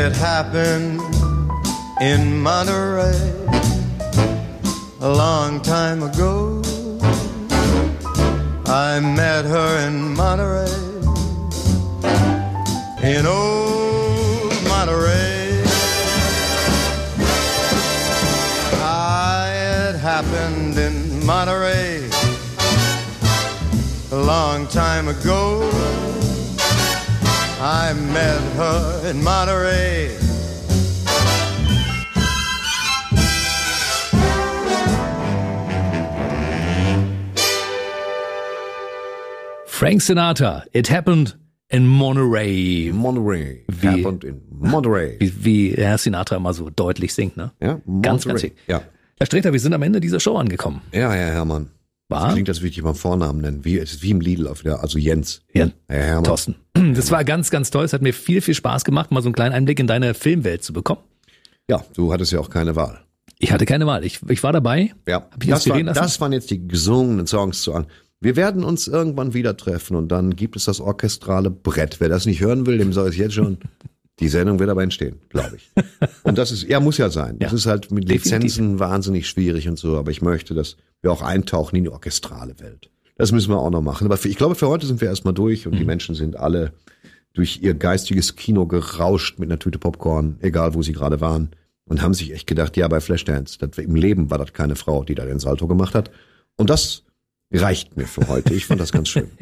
It happened in Monterey a long time ago. I met her in Monterey, in old Monterey. It happened in Monterey a long time ago. I met her in Monterey. Frank Sinatra, It Happened in Monterey. Monterey. Wie- Happened in Monterey. Wie, wie Herr Sinatra immer so deutlich singt, ne? Ja, Ganz, Monterey. ganz schick. Ja. Herr Streter, wir sind am Ende dieser Show angekommen. Ja, Herr Hermann. War? Das klingt, als würde ich dich beim Vornamen nennen. Wie, wie im Lidl auf wieder, also Jens. Ja. Herr Hermann. Thorsten. Das war ganz, ganz toll. Es hat mir viel, viel Spaß gemacht, mal so einen kleinen Einblick in deine Filmwelt zu bekommen. Ja, du hattest ja auch keine Wahl. Ich hatte keine Wahl. Ich, ich war dabei. Ja, Hab ich das, war, das waren jetzt die gesungenen Songs zu an. Wir werden uns irgendwann wieder treffen und dann gibt es das orchestrale Brett. Wer das nicht hören will, dem soll es jetzt schon. Die Sendung wird aber entstehen, glaube ich. Und das ist, ja, muss ja sein. Das Ja, ist halt mit definitiv. Lizenzen wahnsinnig schwierig und so, aber ich möchte, dass wir auch eintauchen in die orchestrale Welt. Das müssen wir auch noch machen. Aber für, ich glaube, für heute sind wir erstmal durch und Mhm. die Menschen sind alle durch ihr geistiges Kino gerauscht mit einer Tüte Popcorn, egal wo sie gerade waren, und haben sich echt gedacht, ja, bei Flashdance, das, im Leben war das keine Frau, die da den Salto gemacht hat. Und das reicht mir für heute. Ich fand das ganz schön.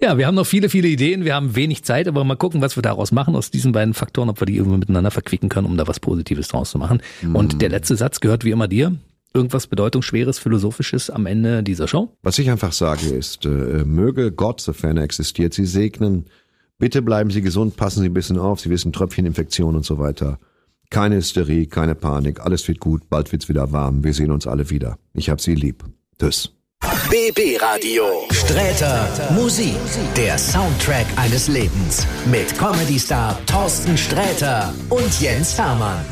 Ja, wir haben noch viele, viele Ideen. Wir haben wenig Zeit, aber mal gucken, was wir daraus machen aus diesen beiden Faktoren, ob wir die irgendwie miteinander verquicken können, um da was Positives draus zu machen. Und der letzte Satz gehört wie immer dir. Irgendwas Bedeutungsschweres, Philosophisches am Ende dieser Show. Was ich einfach sage ist, äh, möge Gott, sofern er existiert, Sie segnen. Bitte bleiben Sie gesund, passen Sie ein bisschen auf. Sie wissen, Tröpfcheninfektion und so weiter. Keine Hysterie, keine Panik. Alles wird gut. Bald wird's wieder warm. Wir sehen uns alle wieder. Ich hab Sie lieb. Tschüss. BB Radio. Sträter Musik. Der Soundtrack eines Lebens. Mit Comedy-Star Thorsten Sträter und Jens Hermann.